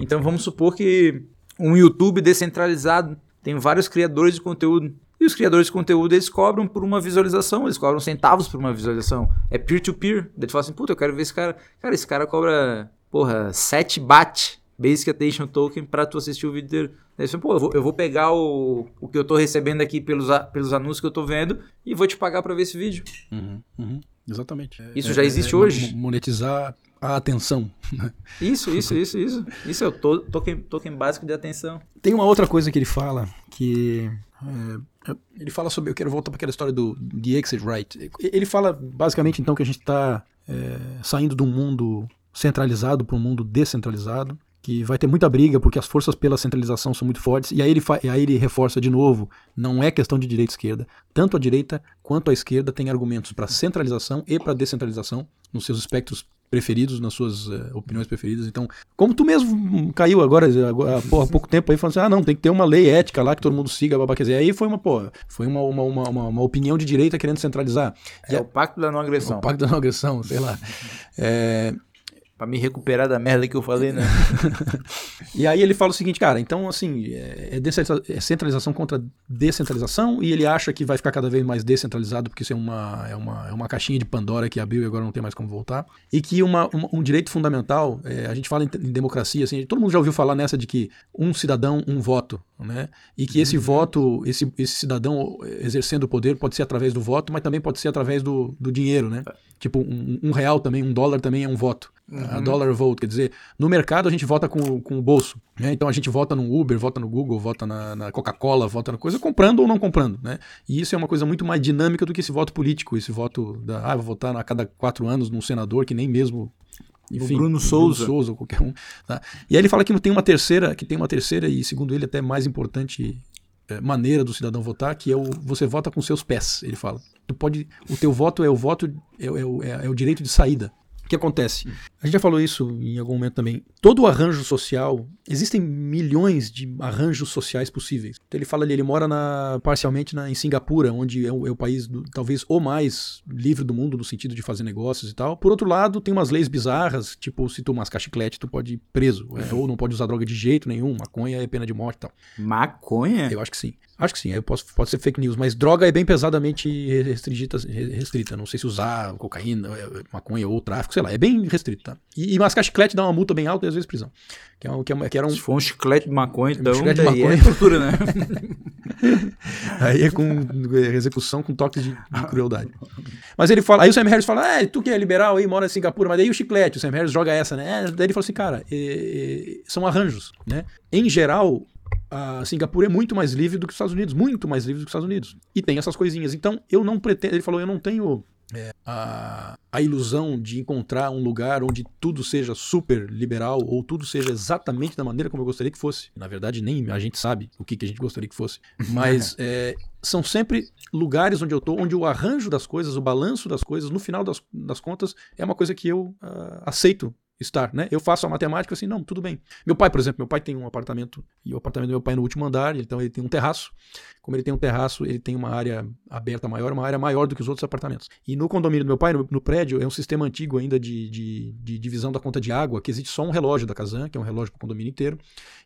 Então vamos supor que um YouTube descentralizado tem vários criadores de conteúdo E os criadores de conteúdo, eles cobram por uma visualização, eles cobram centavos por uma visualização. É peer-to-peer. -peer. Daí tu fala assim, puta, eu quero ver esse cara. Cara, esse cara cobra, porra, 7 BAT, Basic Attention Token, pra tu assistir o vídeo dele. Daí você, pô, eu vou, eu vou pegar o, o que eu tô recebendo aqui pelos, pelos anúncios que eu tô vendo e vou te pagar para ver esse vídeo.
Uhum, uhum, exatamente.
Isso é, já existe é, é hoje.
Monetizar a atenção. Né?
Isso, isso, isso, isso. Isso é o to token, token básico de atenção.
Tem uma outra coisa que ele fala que é, ele fala sobre. Eu quero voltar para aquela história do The Exit Right. Ele fala basicamente então que a gente está é, saindo de um mundo centralizado para um mundo descentralizado que vai ter muita briga porque as forças pela centralização são muito fortes. E aí ele, e aí ele reforça de novo: não é questão de direita e esquerda. Tanto a direita quanto a esquerda têm argumentos para centralização e para descentralização nos seus espectros preferidos, nas suas uh, opiniões preferidas. Então, como tu mesmo caiu agora, agora há pouco tempo aí, falando assim, ah, não, tem que ter uma lei ética lá que todo mundo siga, babá, quer dizer, aí foi uma, pô, foi uma, uma, uma, uma, opinião de direita querendo centralizar.
É e o pacto da não agressão.
O pacto da não agressão, sei lá. É,
Pra me recuperar da merda que eu falei, né?
e aí ele fala o seguinte, cara, então assim, é, é, é, centralização contra descentralização e ele acha que vai ficar cada vez mais descentralizado porque isso é uma, é uma, é uma caixinha de Pandora que abriu e agora não tem mais como voltar. E que uma, uma um direito fundamental, é, a gente fala em, em, democracia, assim, todo mundo já ouviu falar nessa de que um cidadão, um voto, né? E que esse uhum. voto, esse, esse cidadão exercendo o poder pode ser através do voto, mas também pode ser através do, do dinheiro, né? É. Tipo, um, um real também, um dólar também é um voto. Uhum. A dollar vote, quer dizer, no mercado a gente vota com, com o bolso. Né? Então a gente vota no Uber, vota no Google, vota na, na Coca-Cola, vota na coisa, comprando ou não comprando. Né? E isso é uma coisa muito mais dinâmica do que esse voto político, esse voto da, ah, vou votar a cada quatro anos num senador que nem mesmo
enfim, o Bruno Souza.
Bruno Souza, qualquer um. Tá? E aí ele fala que tem uma terceira, que tem uma terceira e segundo ele até mais importante é, maneira do cidadão votar, que é o você vota com seus pés. Ele fala. Tu pode, o teu voto é o voto é, é, é o direito de saída que acontece? A gente já falou isso em algum momento também. Todo arranjo social, existem milhões de arranjos sociais possíveis. Então ele fala ali, ele mora na, parcialmente na, em Singapura, onde é o, é o país do, talvez o mais livre do mundo no sentido de fazer negócios e tal. Por outro lado, tem umas leis bizarras, tipo se tu mascar chiclete, tu pode ir preso. É, ou não pode usar droga de jeito nenhum, maconha é pena de morte e tal.
Maconha?
Eu acho que sim. Acho que sim, posso, pode ser fake news, mas droga é bem pesadamente restrita, restrita. Não sei se usar cocaína, é, maconha ou tráfico, sei lá, é bem restrito, tá? E, e mascar chiclete dá uma multa bem alta e às vezes prisão. Que, é, que, é, que era um...
Se for um chiclete de maconha, então. Um
chiclete de maconha é tortura, né? aí é com é, execução com toques de, de, crueldade. Mas ele fala, aí o Sam Harris fala, ah, tu que é liberal aí, mora em Singapura, mas daí o chiclete, o Sam Harris joga essa, né? Daí ele fala assim, cara, é, são arranjos, né? Em geral, a Singapura é muito mais livre do que os Estados Unidos, muito mais livre do que os Estados Unidos. E tem essas coisinhas. Então, eu não pretendo. Ele falou, eu não tenho é, a, a ilusão de encontrar um lugar onde tudo seja super liberal ou tudo seja exatamente da maneira como eu gostaria que fosse. Na verdade, nem a gente sabe o que, que a gente gostaria que fosse. Mas é, são sempre lugares onde eu estou, onde o arranjo das coisas, o balanço das coisas, no final das, das contas, é uma coisa que eu uh, aceito estar, né? Eu faço a matemática assim, não, tudo bem. Meu pai, por exemplo, meu pai tem um apartamento, e o apartamento do meu pai é no último andar, então ele tem um terraço. Como ele tem um terraço, ele tem uma área aberta maior, uma área maior do que os outros apartamentos. E no condomínio do meu pai, no, no prédio, é um sistema antigo ainda de, de, de, divisão da conta de água, que existe só um relógio da Casan, que é um relógio para o condomínio inteiro.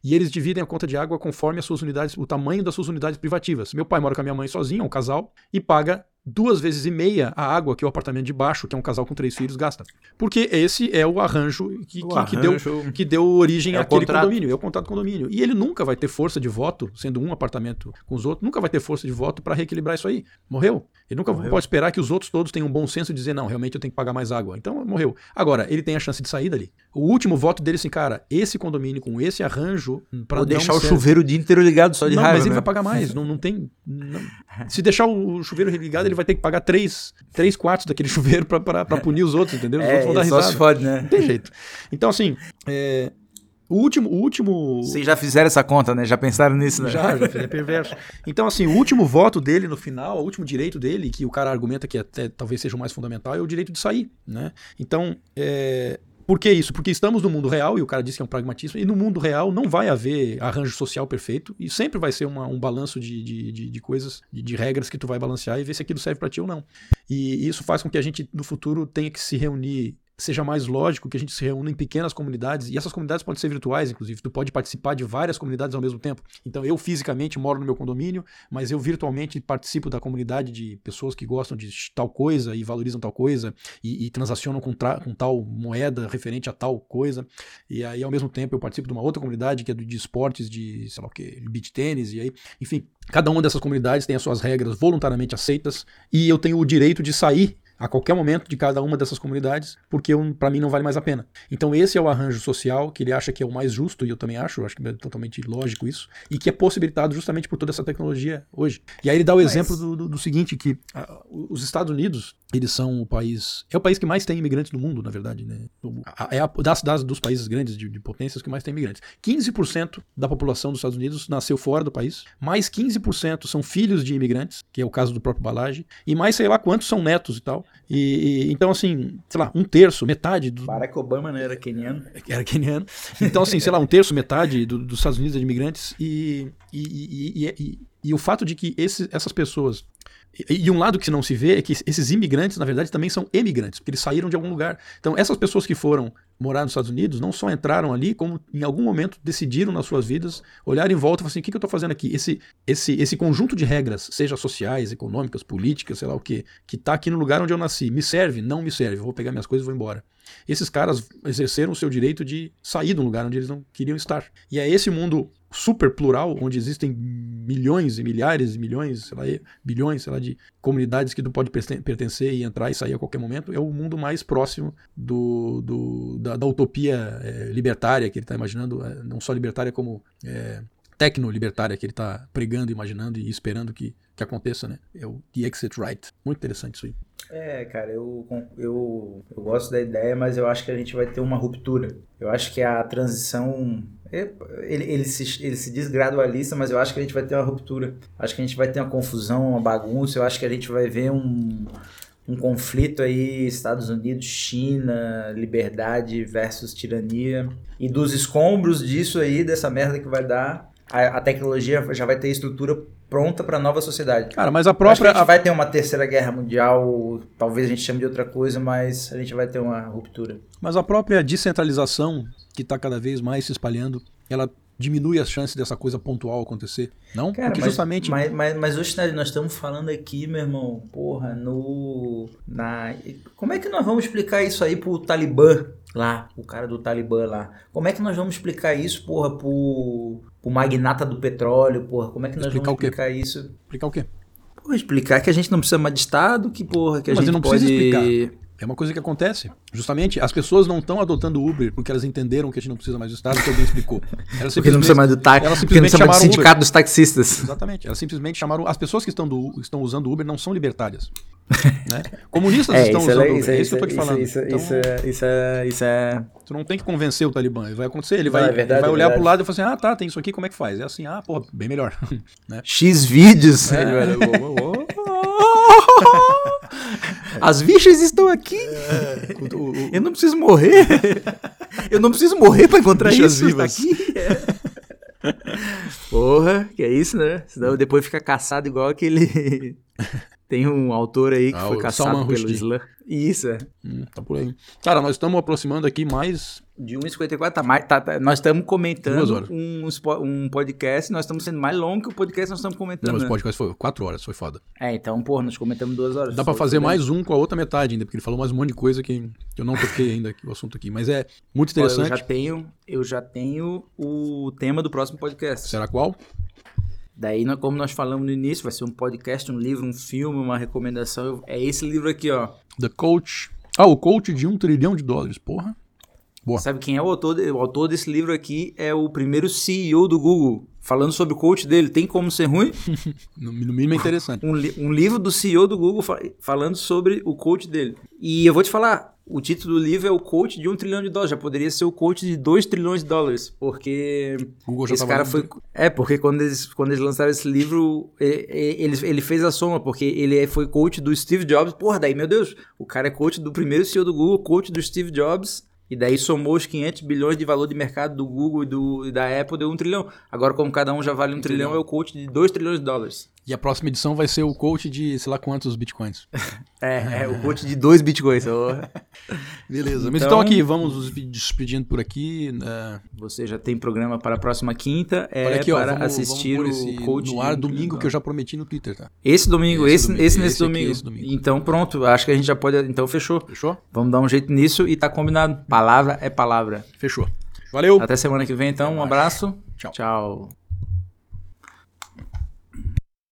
E eles dividem a conta de água conforme as suas unidades, o tamanho das suas unidades privativas. Meu pai mora com a minha mãe sozinho, é um casal, e paga duas vezes e meia a água que o apartamento de baixo, que é um casal com três filhos, gasta. Porque esse é o arranjo que, o que, arranjo... que deu, que deu origem é àquele condomínio, é o contrato condomínio. E ele nunca vai ter força de voto, sendo um apartamento com os outros, nunca vai ter força de voto para reequilibrar isso aí. Morreu. Ele nunca morreu. pode esperar que os outros todos tenham um bom senso de dizer, não, realmente eu tenho que pagar mais água. Então, morreu. Agora, ele tem a chance de sair dali. O último voto dele, assim, cara, esse condomínio com esse arranjo.
Pra Vou deixar o chuveiro o dia inteiro ligado só de
não,
raiva.
Mas ele
né?
vai pagar mais. não, não tem. Não. Se deixar o chuveiro ligado, ele vai ter que pagar três, três quartos daquele chuveiro para punir os outros, entendeu? Os
é,
outros vão dar
risada. Só se fode, né?
Não tem jeito. Então, assim. É, o último, o último.
Vocês já fizeram essa conta, né? Já pensaram nisso, né?
Já, já é perverso. Então, assim, o último voto dele no final, o último direito dele, que o cara argumenta que até talvez seja o mais fundamental, é o direito de sair, né? Então, é, por que isso? Porque estamos no mundo real, e o cara disse que é um pragmatismo, e no mundo real não vai haver arranjo social perfeito, e sempre vai ser uma, um balanço de, de, de, de coisas, de, de, regras que tu vai balancear e ver se aquilo serve para ti ou não. E isso faz com que a gente, no futuro, tenha que se reunir seja mais lógico que a gente se reúna em pequenas comunidades, e essas comunidades podem ser virtuais, inclusive, tu pode participar de várias comunidades ao mesmo tempo. Então, eu fisicamente moro no meu condomínio, mas eu virtualmente participo da comunidade de pessoas que gostam de tal coisa e valorizam tal coisa e, e transacionam com, com, tal moeda referente a tal coisa. E aí, ao mesmo tempo, eu participo de uma outra comunidade que é de esportes, de, sei lá o que, beach tênis, e aí, enfim, cada uma dessas comunidades tem as suas regras voluntariamente aceitas, e eu tenho o direito de sair a qualquer momento de cada uma dessas comunidades, porque para mim não vale mais a pena. Então esse é o arranjo social que ele acha que é o mais justo, e eu também acho, acho que é totalmente lógico isso, e que é possibilitado justamente por toda essa tecnologia hoje. E aí ele dá o Mas... exemplo do, do, do, seguinte, que os Estados Unidos, eles são o país, é o país que mais tem imigrantes do mundo, na verdade, né? É a, das, das, dos países grandes de, de potências que mais tem imigrantes. 15% da população dos Estados Unidos nasceu fora do país, mais 15% são filhos de imigrantes, que é o caso do próprio Balage, e mais sei lá quantos são netos e tal. E, e, então, assim, sei lá, um terço, metade do.
Barack Obama não era keniano.
Era keniano. Então, assim, sei lá, um terço, metade do, dos Estados Unidos é de imigrantes. E, e, e, e, o fato de que esse, essas pessoas e, um lado que não se vê é que esses imigrantes, na verdade, também são emigrantes, porque eles saíram de algum lugar. Então, essas pessoas que foram morar nos Estados Unidos não só entraram ali, como em algum momento decidiram nas suas vidas olhar em volta e falar assim: o que, que eu estou fazendo aqui? Esse, esse, esse conjunto de regras, seja sociais, econômicas, políticas, sei lá o que, que está aqui no lugar onde eu nasci, me serve? Não me serve. Eu vou pegar minhas coisas e vou embora. Esses caras exerceram o seu direito de sair de um lugar onde eles não queriam estar. E é esse mundo super plural, onde existem milhões e milhares e milhões, sei lá, bilhões, sei lá, de comunidades que tu pode pertencer e entrar e sair a qualquer momento, é o mundo mais próximo do, do da, da, utopia é, libertária que ele está imaginando, é, não só libertária como é, tecno-libertária que ele está pregando, imaginando e esperando que, que aconteça, né? É o The Exit Right. Muito interessante isso aí.
É, cara, eu, eu, eu gosto da ideia, mas eu acho que a gente vai ter uma ruptura. Eu acho que a transição. É, ele, ele, se, ele se diz gradualista, mas eu acho que a gente vai ter uma ruptura. Acho que a gente vai ter uma confusão, uma bagunça. Eu acho que a gente vai ver um, um conflito aí, Estados Unidos, China, liberdade versus tirania. E dos escombros disso aí, dessa merda que vai dar, a, a tecnologia já vai ter estrutura pronta para a nova sociedade.
Cara, mas a própria.
a gente vai ter uma terceira guerra mundial, talvez a gente chame de outra coisa, mas a gente vai ter uma ruptura.
Mas a própria descentralização, que está cada vez mais se espalhando, ela diminui as chances dessa coisa pontual acontecer, não?
Cara, Porque mas, justamente... Mas, mas, mas hoje, nós estamos falando aqui, meu irmão, porra, no... Na... Como é que nós vamos explicar isso aí pro Talibã lá, o cara do Talibã lá? Como é que nós vamos explicar isso, porra, pro, pro magnata do petróleo, porra? Como é que nós
explicar
vamos explicar
isso? Explicar o quê?
Porra, explicar que a gente não precisa mais de Estado, que porra, que a
mas
gente
não
pode...
Explicar. É uma coisa que acontece. Justamente, as pessoas não estão adotando o Uber porque elas entenderam que a gente não precisa mais do Estado, que alguém explicou.
Elas porque não precisa mais do táxi, elas porque não precisa do sindicato dos taxistas.
Exatamente. Elas simplesmente chamaram... As pessoas que estão, do, estão usando o Uber não são libertárias. né? Comunistas
é,
estão usando
é,
Uber.
Isso,
é isso que eu estou te falando.
Isso, então, isso, é, isso, é, isso é...
Tu não tem que convencer o Talibã. Vai acontecer. Ele vai, não, é verdade, ele vai olhar é pro lado e falar assim, ah, tá, tem isso aqui, como é que faz? É assim, ah, pô, bem melhor.
né? X vídeos. É, As bichas estão aqui. É, o, o, eu não preciso morrer. eu não preciso morrer para encontrar bichas isso. Vivas. Aqui. É. Porra, que é isso, né? Senão depois fica caçado igual aquele. Tem um autor aí que ah, foi caçado pelo Islã. Isso, é.
Hum, tá por aí. Cara, nós estamos aproximando aqui mais.
De 1,54 tá mais. Tá, tá, nós estamos comentando um, um podcast, nós estamos sendo mais longo que o podcast nós estamos comentando. Não, mas
o né? podcast foi 4 horas, foi foda.
É, então, porra, nós comentamos duas horas.
Dá pra fazer mais um com a outra metade ainda, porque ele falou mais um monte de coisa que, eu não toquei ainda o assunto aqui. Mas é muito interessante.
Ó, eu já tenho, eu já tenho o tema do próximo podcast.
Será qual?
Daí, como nós falamos no início, vai ser um podcast, um livro, um filme, uma recomendação. É esse livro aqui, ó.
The Coach. Ah, o Coach de um trilhão de dólares, porra.
Boa. Sabe quem é o autor? O autor desse livro aqui é o primeiro CEO do Google. Falando sobre o coach dele, tem como ser ruim?
no, mínimo é interessante.
Um, li um livro do CEO do Google falando sobre o coach dele. E eu vou te falar, o título do livro é o coach de um trilhão de dólares. Já poderia ser o coach de dois trilhões de dólares. Porque
Google já
esse cara foi. É, porque quando eles, quando eles lançaram esse livro, ele, ele fez a soma, porque ele foi coach do Steve Jobs. Porra, daí, meu Deus, o cara é coach do primeiro CEO do Google, coach do Steve Jobs. E daí somou os 500 bilhões de valor de mercado do Google e, do, e da Apple, deu um trilhão. Agora, como cada um já vale um, trilhão, trilhão, é o coach de 2 trilhões de dólares.
E a próxima edição vai ser o coach de sei lá quantos bitcoins.
É, é o coach de dois bitcoins.
Beleza. Mas
Então-
então aqui, vamos nos despedindo por aqui. né?
Você já tem programa para a próxima quinta. É
Olha aqui, ó,
para
vamos,
assistir
vamos
o coach
no ar domingo que eu já prometi no Twitter, tá?
Esse domingo,
Esse
esse,
domingo,
esse nesse
esse aqui,
domingo.
esse domingo.
Então pronto, acho que a gente já pode. Então fechou.
Fechou?
Vamos dar um jeito nisso e tá combinado. Palavra é palavra.
Fechou. Valeu.
Até semana que vem, então. Um abraço.
Tchau.
Tchau.